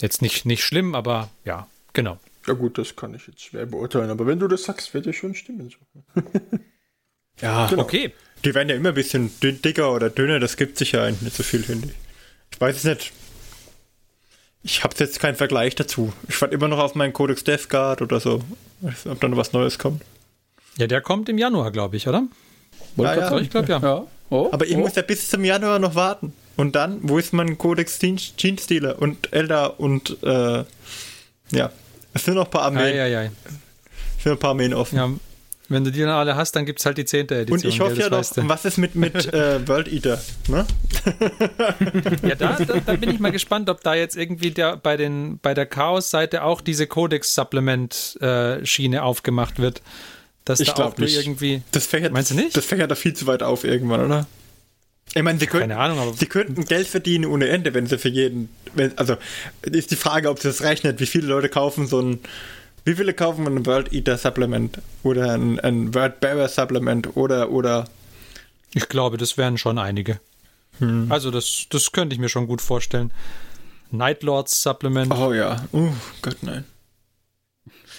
Jetzt nicht, nicht schlimm, aber ja, genau. Ja gut, das kann ich jetzt schwer beurteilen, aber wenn du das sagst, wird ja schon stimmen. [laughs] ja, genau. okay. Die werden ja immer ein bisschen dicker oder dünner, das gibt sich ja eigentlich nicht so viel, finde ich. Ich weiß es nicht. Ich habe jetzt keinen Vergleich dazu. Ich warte immer noch auf meinen Codex Death Guard oder so, ob dann was Neues kommt. Ja, der kommt im Januar, glaube ich, oder? Ja, ja. Ich glaube ja. ja. Oh, aber ich oh. muss ja bis zum Januar noch warten. Und dann, wo ist mein Codex Genestealer und Elder und äh, ja, es sind noch ein paar Armeen. Ei, ei, ei. Es sind ein paar Armeen offen. Ja, wenn du die dann alle hast, dann gibt es halt die zehnte Edition. Und ich hoffe ja doch, was ist mit, mit [laughs] äh, World Eater? Ne? ja, da, da, da, bin ich mal gespannt, ob da jetzt irgendwie der, bei, den, bei der Chaos-Seite auch diese Codex-Supplement-Schiene aufgemacht wird. Dass ich da auch nicht. irgendwie. Das fächert, meinst du nicht? Das fächert da viel zu weit auf irgendwann, oder? Ich meine, sie könnten, Keine Ahnung, aber sie könnten Geld verdienen ohne Ende, wenn sie für jeden. Wenn, also ist die Frage, ob sie das rechnet, wie viele Leute kaufen so ein. Wie viele kaufen ein World Eater Supplement oder ein, ein World Bearer Supplement oder oder. Ich glaube, das wären schon einige. Hm. Also das, das könnte ich mir schon gut vorstellen. Night Lords Supplement. Oh ja. Uh, Gott nein.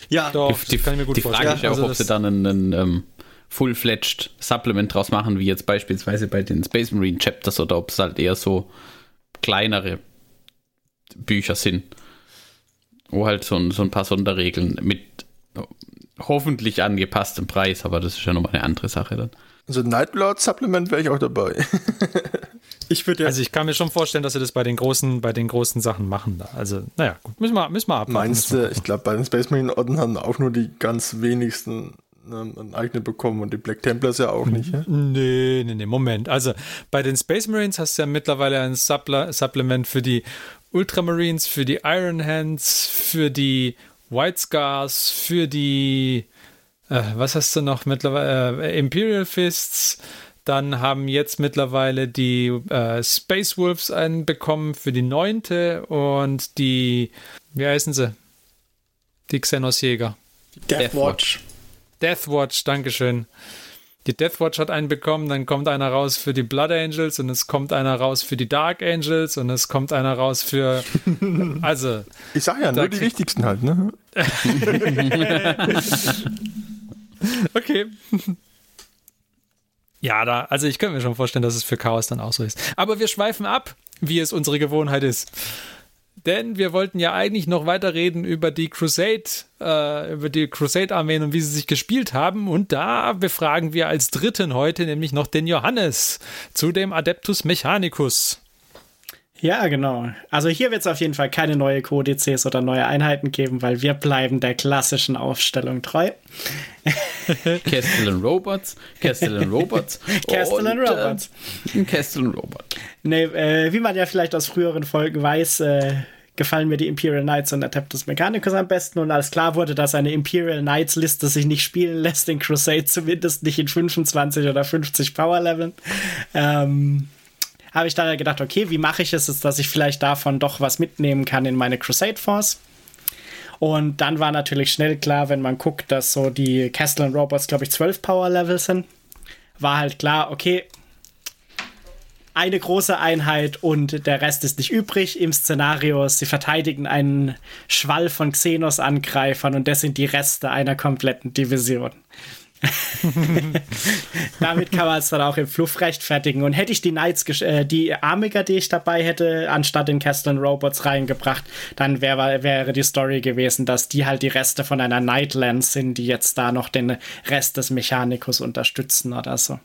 Ja, Doch, die, die, kann ich mir gut die vorstellen. Frage ist ja auch, also ob sie dann einen, einen ähm, full-fledged Supplement draus machen, wie jetzt beispielsweise bei den Space Marine Chapters oder ob es halt eher so kleinere Bücher sind, wo halt so ein, so ein paar Sonderregeln mit hoffentlich angepasstem Preis, aber das ist ja nochmal eine andere Sache dann. Also Nightlord Supplement wäre ich auch dabei. [laughs] ich würde ja also ich kann mir schon vorstellen, dass sie das bei den großen, bei den großen Sachen machen. Da. Also naja, gut, müssen wir, müssen wir abwarten. Meinst du, ich glaube, bei den Space Marine Orden haben auch nur die ganz wenigsten ein eigenes bekommen und die Black Templars ja auch nicht. Ja? Nee, nee, nee, Moment. Also bei den Space Marines hast du ja mittlerweile ein Suppl Supplement für die Ultramarines, für die Iron Hands, für die White Scars, für die, äh, was hast du noch mittlerweile, äh, Imperial Fists, dann haben jetzt mittlerweile die äh, Space Wolves einen bekommen für die neunte und die, wie heißen sie? Die Xenos-Jäger. Deathwatch. Deathwatch, Dankeschön. Die Deathwatch hat einen bekommen, dann kommt einer raus für die Blood Angels und es kommt einer raus für die Dark Angels und es kommt einer raus für. [laughs] Also. Ich sag ja, nur die wichtigsten halt, ne? [laughs] okay. Ja, da, also ich könnte mir schon vorstellen, dass es für Chaos dann auch so ist. Aber wir schweifen ab, wie es unsere Gewohnheit ist. Denn wir wollten ja eigentlich noch weiter reden über die Crusade, äh, über die Crusade-Armeen und wie sie sich gespielt haben. Und da befragen wir als Dritten heute nämlich noch den Johannes zu dem Adeptus Mechanicus. Ja, genau. Also hier wird es auf jeden Fall keine neue Kodizes oder neue Einheiten geben, weil wir bleiben der klassischen Aufstellung treu. [laughs] Castellan Robots, Castellan Robots. [laughs] Castellan Robots. Äh, Castellan Robot. Nee, äh, wie man ja vielleicht aus früheren Folgen weiß, äh, gefallen mir die Imperial Knights und Adeptus Mechanicus am besten. Und als klar wurde, dass eine Imperial Knights Liste sich nicht spielen lässt in Crusade, zumindest nicht in 25 oder 50 Power Leveln, ähm, habe ich dann gedacht, okay, wie mache ich es, dass ich vielleicht davon doch was mitnehmen kann in meine Crusade Force? Und dann war natürlich schnell klar, wenn man guckt, dass so die Castellan Robots, glaube ich, 12 Power Level sind, war halt klar, okay, eine große Einheit und der Rest ist nicht übrig im Szenario. Sie verteidigen einen Schwall von Xenos-Angreifern und das sind die Reste einer kompletten Division. [laughs] Damit kann man es dann auch im Fluff rechtfertigen. Und hätte ich die Knights, äh, die Amiga, die ich dabei hätte, anstatt den Castellan Robots reingebracht, dann wär, wäre die Story gewesen, dass die halt die Reste von einer Nightlands sind, die jetzt da noch den Rest des Mechanicus unterstützen oder so.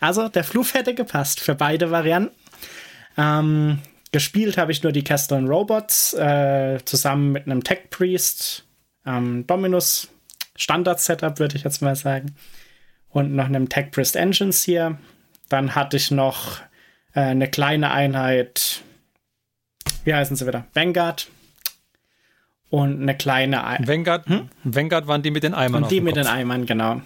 Also der Fluff hätte gepasst für beide Varianten. Ähm, gespielt habe ich nur die Castellan Robots äh, zusammen mit einem Tech Priest, ähm, Dominus Standard-Setup, würde ich jetzt mal sagen. Und noch einem Tech Priest Engines hier. Dann hatte ich noch äh, eine kleine Einheit, wie heißen sie wieder? Vanguard. Und eine kleine Einheit. Vanguard, hm? Vanguard waren die mit den Eimern. Und die mit Kopf. den Eimern, genau.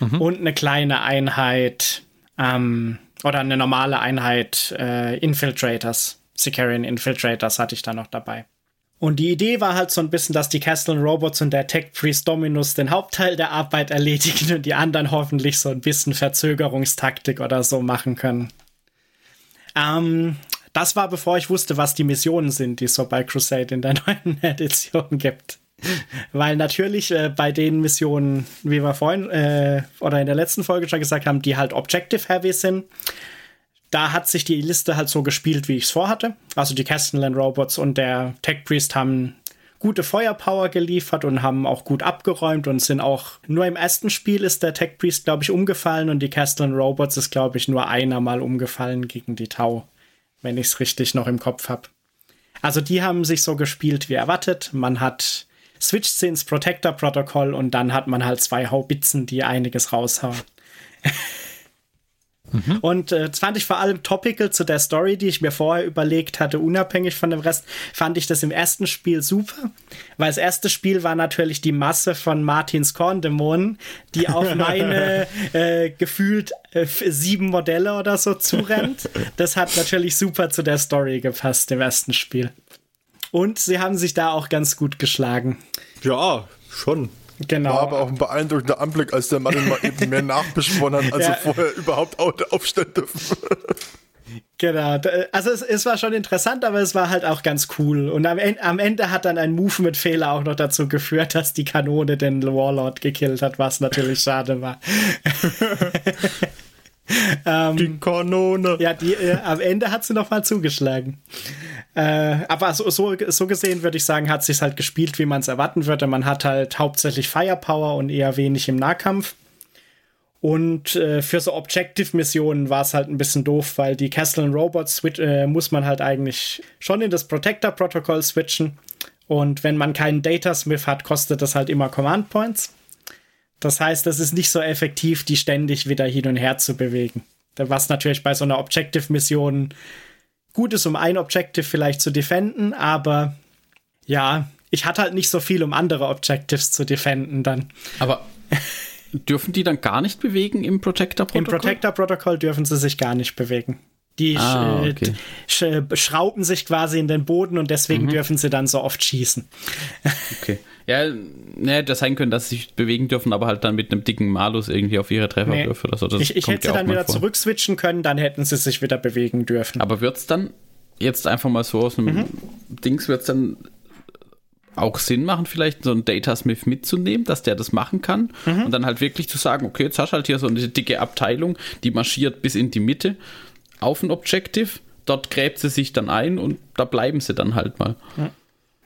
Mhm. Und eine kleine Einheit, ähm, oder eine normale Einheit äh, Infiltrators. Sicarian Infiltrators hatte ich da noch dabei. Und die Idee war halt so ein bisschen, dass die Castle Robots und der Tech Priest Dominus den Hauptteil der Arbeit erledigen und die anderen hoffentlich so ein bisschen Verzögerungstaktik oder so machen können. Ähm, das war bevor ich wusste, was die Missionen sind, die es so bei Crusade in der [laughs] neuen Edition gibt. Weil natürlich äh, bei den Missionen, wie wir vorhin äh, oder in der letzten Folge schon gesagt haben, die halt Objective-Heavy sind, da hat sich die Liste halt so gespielt, wie ich es vorhatte. Also die Castellan Robots und der Tech Priest haben gute Feuerpower geliefert und haben auch gut abgeräumt und sind auch nur im ersten Spiel ist der Tech Priest, glaube ich, umgefallen und die Castellan Robots ist, glaube ich, nur einer mal umgefallen gegen die Tau, wenn ich es richtig noch im Kopf habe. Also die haben sich so gespielt wie erwartet. Man hat switcht sie ins Protector-Protokoll und dann hat man halt zwei Haubitzen, die einiges raushauen. [laughs] Mhm. Und äh, das fand ich vor allem topical zu der Story, die ich mir vorher überlegt hatte, unabhängig von dem Rest, fand ich das im ersten Spiel super, weil das erste Spiel war natürlich die Masse von Martins Korndämonen, die auf [laughs] meine äh, gefühlt äh, sieben Modelle oder so zurennt. Das hat natürlich super zu der Story gepasst im ersten Spiel. Und sie haben sich da auch ganz gut geschlagen. Ja, schon. Genau. War aber auch ein beeindruckender Anblick, als der Mann mal eben mehr nachbeschworen hat, als ja. er vorher überhaupt aufstellen dürfen. Genau, also es, es, war schon interessant, aber es war halt auch ganz cool. Und am, am Ende hat dann ein Movement-Fehler auch noch dazu geführt, dass die Kanone den Warlord gekillt hat, was natürlich schade war. [laughs] ähm, die Kanone. Ja, die, äh, am Ende hat sie noch mal zugeschlagen. Äh, aber so, so, so gesehen würde ich sagen, hat sich halt gespielt, wie man es erwarten würde. Man hat halt hauptsächlich Firepower und eher wenig im Nahkampf. Und äh, für so Objective-Missionen war es halt ein bisschen doof, weil die Castle Robots äh, muss man halt eigentlich schon in das Protector-Protokoll switchen. Und wenn man keinen Data Smith hat, kostet das halt immer Command Points. Das heißt, es ist nicht so effektiv, die ständig wieder hin und her zu bewegen. Was natürlich bei so einer Objective-Mission gut ist, um ein Objective vielleicht zu defenden, aber ja, ich hatte halt nicht so viel, um andere Objectives zu defenden dann. Aber Dürfen die dann gar nicht bewegen im Protector-Protokoll? Im Protector-Protokoll dürfen sie sich gar nicht bewegen. Die ah, okay. sch schrauben sich quasi in den Boden und deswegen mhm. dürfen sie dann so oft schießen. Okay. Ja, ne, das sein können, dass sie sich bewegen dürfen, aber halt dann mit einem dicken Malus irgendwie auf ihre Trefferwürfe nee. oder so. Das ich, ich hätte sie dann wieder vor. zurückswitchen können, dann hätten sie sich wieder bewegen dürfen. Aber wird es dann jetzt einfach mal so aus einem mhm. Dings, wird es dann auch Sinn machen, vielleicht so einen Datasmith mitzunehmen, dass der das machen kann mhm. und dann halt wirklich zu sagen, okay, jetzt hast du halt hier so eine dicke Abteilung, die marschiert bis in die Mitte auf ein Objective, dort gräbt sie sich dann ein und da bleiben sie dann halt mal.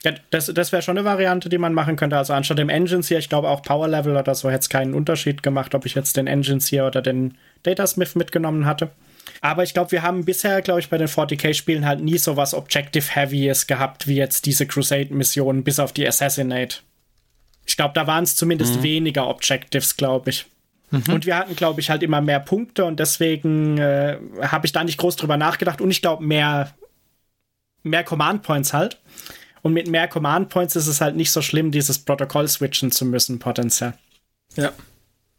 Ja, das, das wäre schon eine Variante, die man machen könnte. Also anstatt dem Engines hier, ich glaube auch Power Level oder so hätte es keinen Unterschied gemacht, ob ich jetzt den Engines hier oder den Datasmith mitgenommen hatte. Aber ich glaube, wir haben bisher, glaube ich, bei den 40k-Spielen halt nie so was Objective-Heavyes gehabt, wie jetzt diese Crusade-Missionen, bis auf die Assassinate. Ich glaube, da waren es zumindest mhm. weniger Objectives, glaube ich. Mhm. Und wir hatten, glaube ich, halt immer mehr Punkte und deswegen äh, habe ich da nicht groß drüber nachgedacht und ich glaube, mehr, mehr Command Points halt. Und mit mehr Command Points ist es halt nicht so schlimm, dieses Protokoll switchen zu müssen, potenziell. Ja.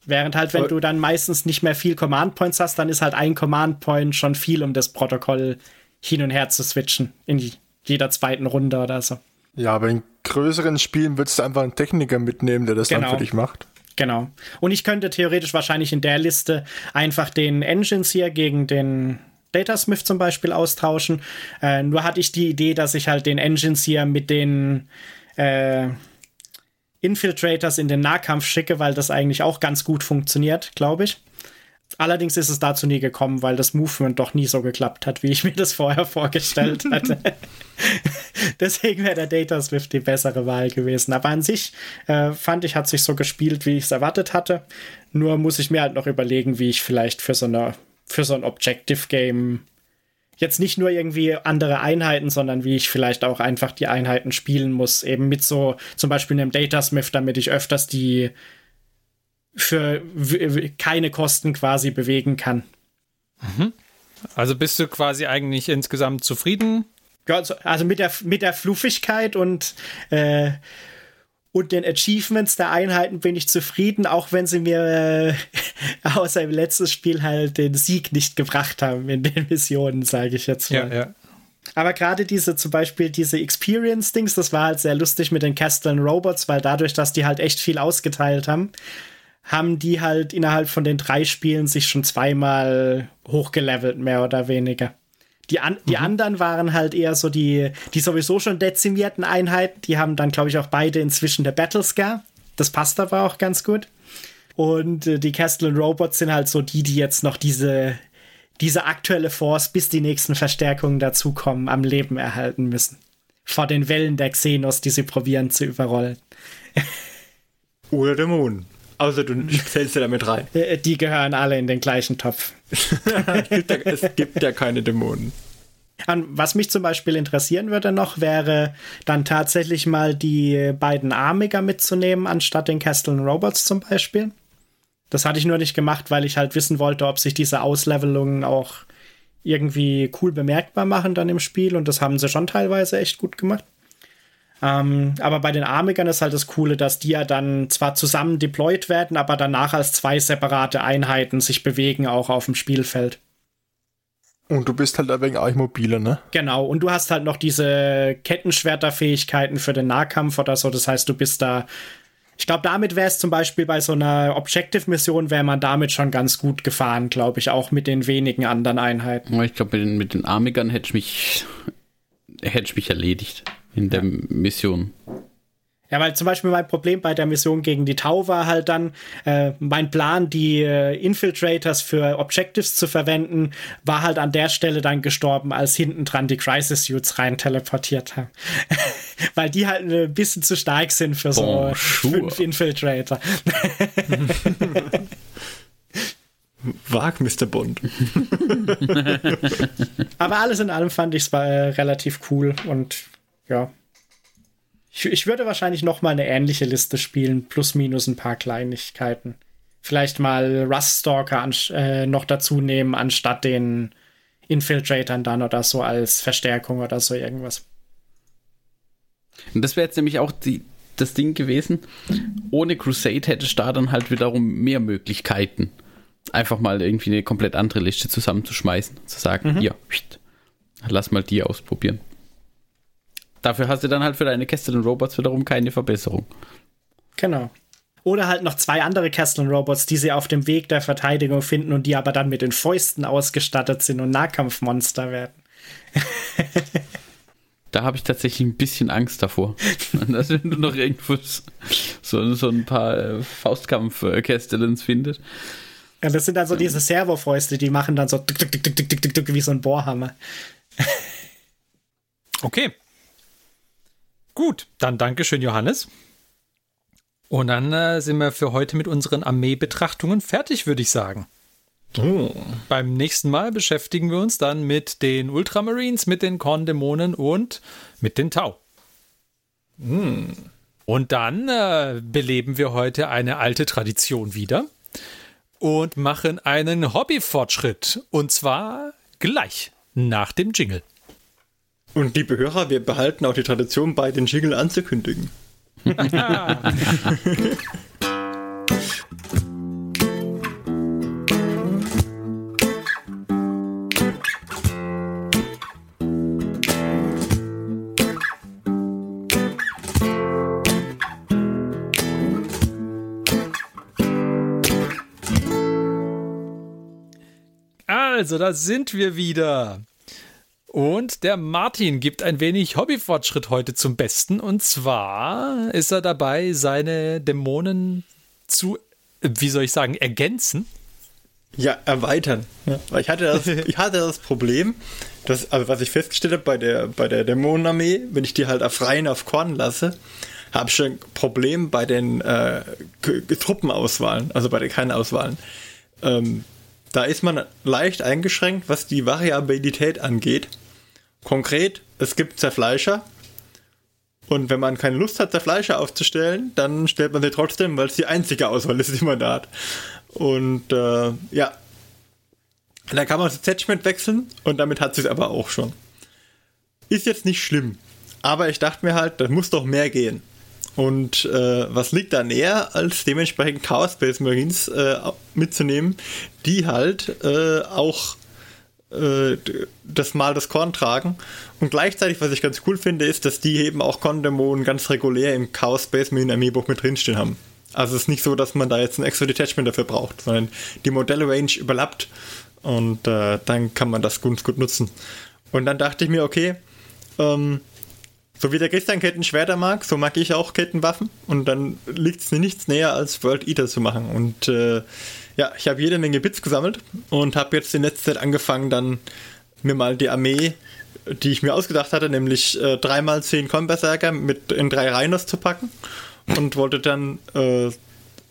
Während halt, wenn du dann meistens nicht mehr viel Command Points hast, dann ist halt ein Command Point schon viel, um das Protokoll hin und her zu switchen. In jeder zweiten Runde oder so. Ja, aber in größeren Spielen würdest du einfach einen Techniker mitnehmen, der das genau. dann für dich macht. Genau. Und ich könnte theoretisch wahrscheinlich in der Liste einfach den Engines hier gegen den Datasmith zum Beispiel austauschen. Äh, nur hatte ich die Idee, dass ich halt den Engines hier mit den äh, Infiltrators in den Nahkampf schicke, weil das eigentlich auch ganz gut funktioniert, glaube ich. Allerdings ist es dazu nie gekommen, weil das Movement doch nie so geklappt hat, wie ich mir das vorher vorgestellt [laughs] hatte. Deswegen wäre der Data Swift die bessere Wahl gewesen. Aber an sich äh, fand ich, hat sich so gespielt, wie ich es erwartet hatte. Nur muss ich mir halt noch überlegen, wie ich vielleicht für so eine für so ein Objective Game jetzt nicht nur irgendwie andere Einheiten, sondern wie ich vielleicht auch einfach die Einheiten spielen muss, eben mit so zum Beispiel einem Datasmith, damit ich öfters die für keine Kosten quasi bewegen kann. Mhm. Also bist du quasi eigentlich insgesamt zufrieden? Also mit der, mit der Fluffigkeit und äh, und den Achievements der Einheiten bin ich zufrieden, auch wenn sie mir äh, [laughs] außer im letzten Spiel halt den Sieg nicht gebracht haben in den Missionen, sage ich jetzt mal. Ja, ja. Aber gerade diese, zum Beispiel diese Experience-Dings, das war halt sehr lustig mit den Castellan Robots, weil dadurch, dass die halt echt viel ausgeteilt haben, haben die halt innerhalb von den drei Spielen sich schon zweimal hochgelevelt, mehr oder weniger. Die, an, die mhm. anderen waren halt eher so die, die sowieso schon dezimierten Einheiten. Die haben dann, glaube ich, auch beide inzwischen der Battlescar. Das passt aber auch ganz gut. Und äh, die Castellan Robots sind halt so die, die jetzt noch diese, diese aktuelle Force, bis die nächsten Verstärkungen dazukommen, am Leben erhalten müssen. Vor den Wellen der Xenos, die sie probieren zu überrollen. Oder Dämonen. Außer du zählst ja damit rein. Äh, die gehören alle in den gleichen Topf. [laughs] es gibt ja keine Dämonen. Und was mich zum Beispiel interessieren würde noch, wäre dann tatsächlich mal die beiden Armiger mitzunehmen, anstatt den Castellan Robots zum Beispiel. Das hatte ich nur nicht gemacht, weil ich halt wissen wollte, ob sich diese Auslevelungen auch irgendwie cool bemerkbar machen dann im Spiel. Und das haben sie schon teilweise echt gut gemacht. Ähm, aber bei den Armigern ist halt das Coole, dass die ja dann zwar zusammen deployed werden, aber danach als zwei separate Einheiten sich bewegen, auch auf dem Spielfeld. Und du bist halt ein wenig auch mobiler, ne? Genau, und du hast halt noch diese Kettenschwerterfähigkeiten für den Nahkampf oder so. Das heißt, du bist da. Ich glaube, damit wäre es zum Beispiel bei so einer Objective-Mission, wäre man damit schon ganz gut gefahren, glaube ich, auch mit den wenigen anderen Einheiten. Ich glaube, mit den, mit den Armigern hätte ich mich, hätte ich mich erledigt in der Mission. Ja, weil zum Beispiel mein Problem bei der Mission gegen die Tau war halt dann, äh, mein Plan, die äh, Infiltrators für Objectives zu verwenden, war halt an der Stelle dann gestorben, als hinten dran die Crisis Suits rein teleportiert haben. [laughs] weil die halt ein bisschen zu stark sind für so bon, fünf Infiltrator. [laughs] Wag, Mr. Bond. [laughs] Aber alles in allem fand ich es äh, relativ cool und ja. Ich, ich würde wahrscheinlich noch mal eine ähnliche Liste spielen, plus minus ein paar Kleinigkeiten. Vielleicht mal Rust Stalker an, äh, noch dazu nehmen, anstatt den Infiltratoren dann oder so als Verstärkung oder so irgendwas. Und das wäre jetzt nämlich auch die, das Ding gewesen. Ohne Crusade hätte da dann halt wiederum mehr Möglichkeiten. Einfach mal irgendwie eine komplett andere Liste zusammenzuschmeißen. Zu sagen, mhm. ja, lass mal die ausprobieren. Dafür hast du dann halt für deine Castle Robots wiederum keine Verbesserung. Genau. Oder halt noch zwei andere Castle Robots, die sie auf dem Weg der Verteidigung finden und die aber dann mit den Fäusten ausgestattet sind und Nahkampfmonster werden. [laughs] da habe ich tatsächlich ein bisschen Angst davor. [laughs] dass wenn du noch irgendwo so, so ein paar äh, Faustkampf-Castellans findest. Ja, das sind dann so diese Servofäuste, die machen dann so tuk, tuk, tuk, tuk, tuk, tuk, wie so ein Bohrhammer. [laughs] okay. Gut, dann Dankeschön, Johannes. Und dann äh, sind wir für heute mit unseren Armeebetrachtungen fertig, würde ich sagen. Oh. Beim nächsten Mal beschäftigen wir uns dann mit den Ultramarines, mit den Korndämonen und mit den Tau. Mm. Und dann äh, beleben wir heute eine alte Tradition wieder und machen einen Hobbyfortschritt. Und zwar gleich nach dem Jingle. Und liebe Hörer, wir behalten auch die Tradition bei, den Jingle anzukündigen. [laughs] Also, da sind wir wieder. Und der Martin gibt ein wenig Hobbyfortschritt heute zum Besten. Und zwar ist er dabei, seine Dämonen zu, wie soll ich sagen, ergänzen. Ja, erweitern. Ja. Weil ich hatte das, [laughs] ich hatte das Problem, dass, also was ich festgestellt habe bei der, bei der Dämonenarmee, wenn ich die halt auf rein auf Korn lasse, habe ich ein Problem bei den äh, Truppenauswahlen, also bei den keinen Auswahlen. Ähm, da ist man leicht eingeschränkt, was die Variabilität angeht. Konkret, es gibt Zerfleischer. Und wenn man keine Lust hat, Zerfleischer aufzustellen, dann stellt man sie trotzdem, weil es die einzige Auswahl ist, die man da hat. Und äh, ja, da kann man das Attachment wechseln und damit hat sie es aber auch schon. Ist jetzt nicht schlimm, aber ich dachte mir halt, da muss doch mehr gehen. Und äh, was liegt da näher, als dementsprechend Chaos Space Marines äh, mitzunehmen, die halt äh, auch äh, das Mal das Korn tragen. Und gleichzeitig, was ich ganz cool finde, ist, dass die eben auch Kondämonen ganz regulär im Chaos Space Marine Armeebuch mit drinstehen haben. Also es ist nicht so, dass man da jetzt ein extra Detachment dafür braucht, sondern die Modelle-Range überlappt und äh, dann kann man das ganz gut nutzen. Und dann dachte ich mir, okay, ähm, so wie der Christian Kettenschwerter mag, so mag ich auch Kettenwaffen. Und dann liegt es mir nichts näher, als World Eater zu machen. Und äh, ja, ich habe jede Menge Bits gesammelt und habe jetzt in letzter Zeit angefangen, dann mir mal die Armee, die ich mir ausgedacht hatte, nämlich äh, dreimal zehn Comberserker mit in drei Rhinos zu packen. Und wollte dann äh,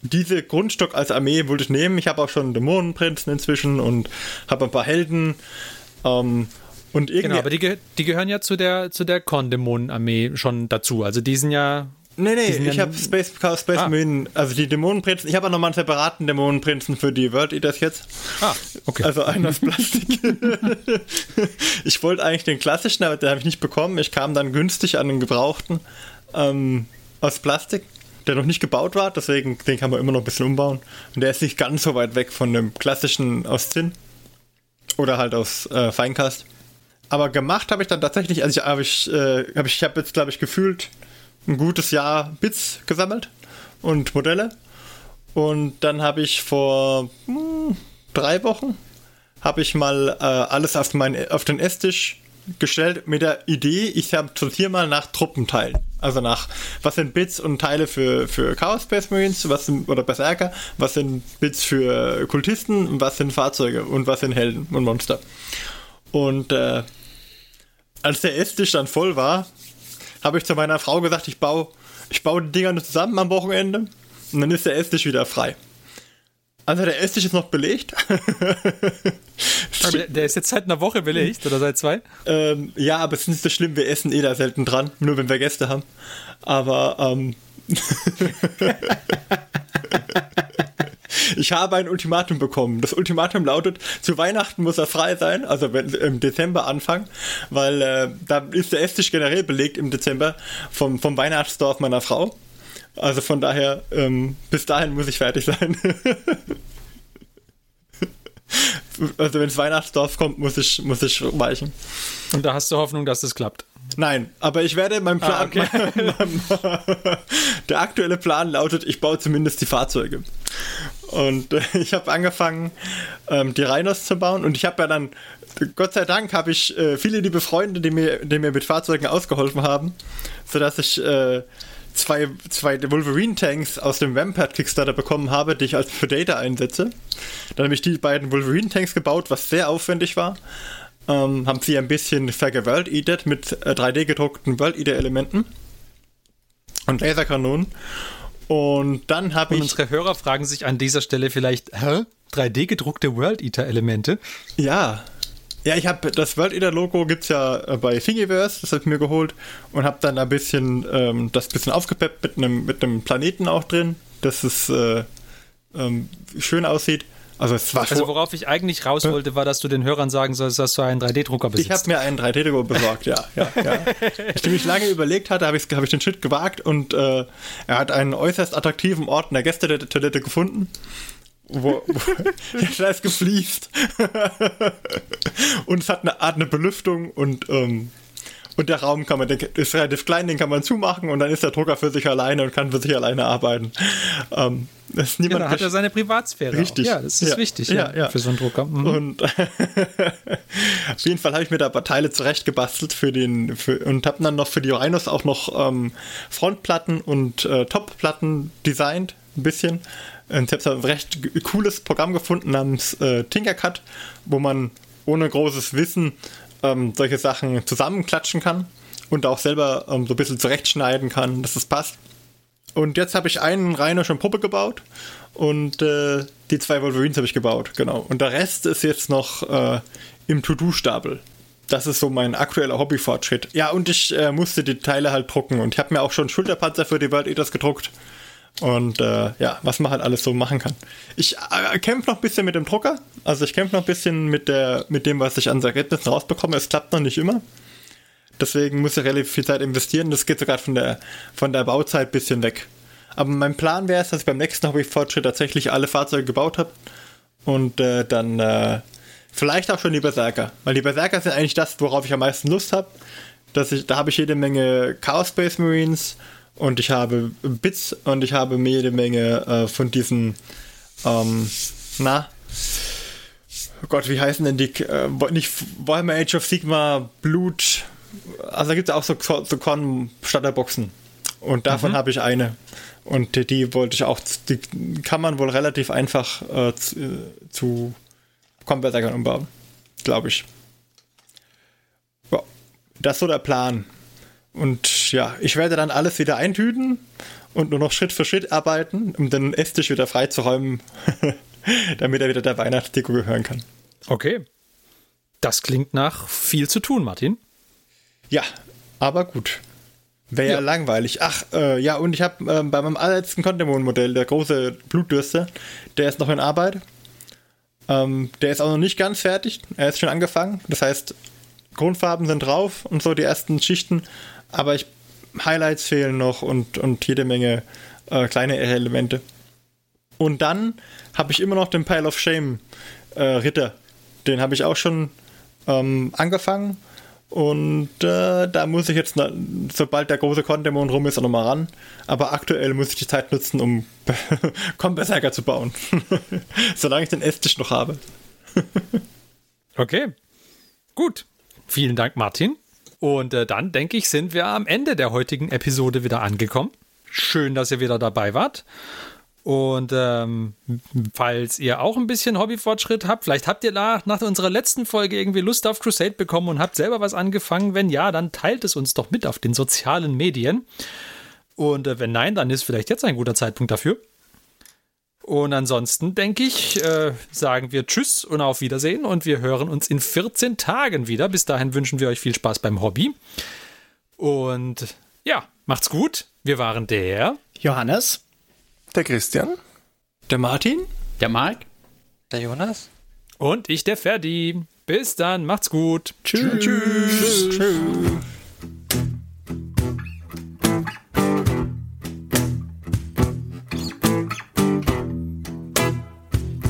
diese Grundstock als Armee wollte ich nehmen. Ich habe auch schon Dämonenprinzen inzwischen und habe ein paar Helden. Ähm, und irgendwie genau, aber die, die gehören ja zu der, zu der Korn-Dämonen-Armee schon dazu. Also die sind ja Nee, nee, ich habe Space, Space ah. Marine, also die Dämonenprinzen. Ich habe auch nochmal einen separaten Dämonenprinzen für die World Eaters jetzt. Ah, okay. Also einen aus Plastik. [laughs] ich wollte eigentlich den klassischen, aber den habe ich nicht bekommen. Ich kam dann günstig an den gebrauchten ähm, aus Plastik, der noch nicht gebaut war. Deswegen, den kann man immer noch ein bisschen umbauen. Und der ist nicht ganz so weit weg von dem klassischen aus Zinn. Oder halt aus äh, Feinkast. Aber gemacht habe ich dann tatsächlich, also ich habe ich, äh, hab ich, ich habe jetzt, glaube ich, gefühlt ein gutes Jahr Bits gesammelt und Modelle. Und dann habe ich vor hm, drei Wochen habe ich mal äh, alles auf, mein, auf den Esstisch gestellt mit der Idee, ich sortiere mal nach Truppenteilen. Also nach, was sind Bits und Teile für, für Chaos Space Marines, was sind, oder Berserker, was sind Bits für Kultisten, was sind Fahrzeuge und was sind Helden und Monster. Und äh, als der Esstisch dann voll war, habe ich zu meiner Frau gesagt, ich baue, ich baue die Dinger zusammen am Wochenende und dann ist der Esstisch wieder frei. Also der Esstisch ist noch belegt. [laughs] aber der ist jetzt seit einer Woche belegt oder seit zwei? Ähm, ja, aber es ist nicht so schlimm, wir essen eh da selten dran, nur wenn wir Gäste haben. Aber ähm, [laughs] [laughs] Ich habe ein Ultimatum bekommen. Das Ultimatum lautet, zu Weihnachten muss er frei sein, also wenn, im Dezember anfangen, weil äh, da ist der Esstisch generell belegt im Dezember vom, vom Weihnachtsdorf meiner Frau. Also von daher, ähm, bis dahin muss ich fertig sein. [laughs] also wenn es Weihnachtsdorf kommt, muss ich, muss ich weichen. Und da hast du Hoffnung, dass das klappt? Nein, aber ich werde mein Plan. Ah, okay. [laughs] der aktuelle Plan lautet, ich baue zumindest die Fahrzeuge. Und äh, [laughs] ich habe angefangen, ähm, die Rhinos zu bauen. Und ich habe ja dann, Gott sei Dank, habe ich äh, viele liebe Freunde, die mir, die mir mit Fahrzeugen ausgeholfen haben, sodass ich äh, zwei, zwei Wolverine-Tanks aus dem Rampart Kickstarter bekommen habe, die ich als Predator einsetze. Dann habe ich die beiden Wolverine-Tanks gebaut, was sehr aufwendig war. Ähm, haben sie ein bisschen vergeworld-eated mit äh, 3D gedruckten World-Eater-Elementen und Laserkanonen. Und dann habe ich. Unsere Hörer fragen sich an dieser Stelle vielleicht, hä? 3D gedruckte World Eater Elemente? Ja, ja, ich habe das World Eater Logo gibt's ja äh, bei Thingiverse, das habe ich mir geholt und habe dann ein bisschen ähm, das bisschen aufgepeppt mit einem mit einem Planeten auch drin, dass es äh, ähm, schön aussieht. Also, es war also worauf ich eigentlich raus wollte, war, dass du den Hörern sagen sollst, dass du einen 3D-Drucker besitzt. Ich habe mir einen 3D-Drucker besorgt, ja. ja, ja. Nachdem ich lange überlegt hatte, habe ich, hab ich den Schritt gewagt und äh, er hat einen äußerst attraktiven Ort in der Gästetoilette gefunden wo, wo da ist gefliest. und es hat eine Art eine Belüftung und ähm, und der Raum kann man, der ist relativ klein, den kann man zumachen und dann ist der Drucker für sich alleine und kann für sich alleine arbeiten. Ähm, das ist niemand ja, dann hat er seine Privatsphäre. Richtig. Auch. Ja, das ist ja. wichtig ja, ja, für so einen Drucker. Mhm. Und [laughs] auf jeden Fall habe ich mir da ein paar Teile zurechtgebastelt für den für, und habe dann noch für die Rhinos auch noch ähm, Frontplatten und äh, Topplatten designt, ein bisschen. Ich habe ein recht cooles Programm gefunden namens äh, Tinkercad, wo man ohne großes Wissen ähm, solche Sachen zusammenklatschen kann und auch selber ähm, so ein bisschen zurechtschneiden kann, dass es passt. Und jetzt habe ich einen Rainer schon Puppe gebaut und äh, die zwei Wolverines habe ich gebaut, genau. Und der Rest ist jetzt noch äh, im To-Do-Stapel. Das ist so mein aktueller Hobbyfortschritt. Ja, und ich äh, musste die Teile halt drucken und ich habe mir auch schon Schulterpanzer für die World Eaters gedruckt. Und äh, ja, was man halt alles so machen kann. Ich äh, kämpfe noch ein bisschen mit dem Drucker. Also ich kämpfe noch ein bisschen mit, der, mit dem, was ich an Ergebnissen rausbekomme. Es klappt noch nicht immer. Deswegen muss ich relativ viel Zeit investieren. Das geht sogar von der, von der Bauzeit ein bisschen weg. Aber mein Plan wäre es, dass ich beim nächsten Hobbyfortschritt tatsächlich alle Fahrzeuge gebaut habe. Und äh, dann äh, vielleicht auch schon die Berserker. Weil die Berserker sind eigentlich das, worauf ich am meisten Lust habe. da habe ich jede Menge Chaos Space Marines und ich habe Bits und ich habe jede Menge äh, von diesen, ähm, na, oh Gott, wie heißen denn die, äh, nicht Warhammer Age of Sigma, Blut, also da gibt es auch so, so Con-Starterboxen und davon mhm. habe ich eine und die, die, wollte ich auch, die kann man wohl relativ einfach äh, zu, zu Convertern umbauen, glaube ich. Ja, das ist so der Plan. Und ja, ich werde dann alles wieder eintüten und nur noch Schritt für Schritt arbeiten, um den Esstisch wieder freizuräumen, [laughs] damit er wieder der Weihnachtsdeko gehören kann. Okay. Das klingt nach viel zu tun, Martin. Ja, aber gut. Wäre ja. ja. langweilig. Ach, äh, ja, und ich habe äh, bei meinem allerletzten Contemon-Modell, der große Blutdürste, der ist noch in Arbeit. Ähm, der ist auch noch nicht ganz fertig. Er ist schon angefangen. Das heißt, Grundfarben sind drauf und so die ersten Schichten aber ich, Highlights fehlen noch und, und jede Menge äh, kleine Elemente. Und dann habe ich immer noch den Pile of Shame äh, Ritter. Den habe ich auch schon ähm, angefangen. Und äh, da muss ich jetzt, sobald der große Kondemon rum ist, nochmal ran. Aber aktuell muss ich die Zeit nutzen, um [laughs] Comberserker zu bauen. [laughs] Solange ich den Esstisch noch habe. [laughs] okay. Gut. Vielen Dank, Martin. Und äh, dann, denke ich, sind wir am Ende der heutigen Episode wieder angekommen. Schön, dass ihr wieder dabei wart. Und ähm, falls ihr auch ein bisschen Hobbyfortschritt habt, vielleicht habt ihr nach, nach unserer letzten Folge irgendwie Lust auf Crusade bekommen und habt selber was angefangen. Wenn ja, dann teilt es uns doch mit auf den sozialen Medien. Und äh, wenn nein, dann ist vielleicht jetzt ein guter Zeitpunkt dafür. Und ansonsten denke ich, äh, sagen wir Tschüss und auf Wiedersehen und wir hören uns in 14 Tagen wieder. Bis dahin wünschen wir euch viel Spaß beim Hobby. Und ja, macht's gut. Wir waren der Johannes, der Christian, der Martin, der Mark, der Jonas und ich, der Ferdi. Bis dann, macht's gut. Tschüss. Tschüss. Tschüss.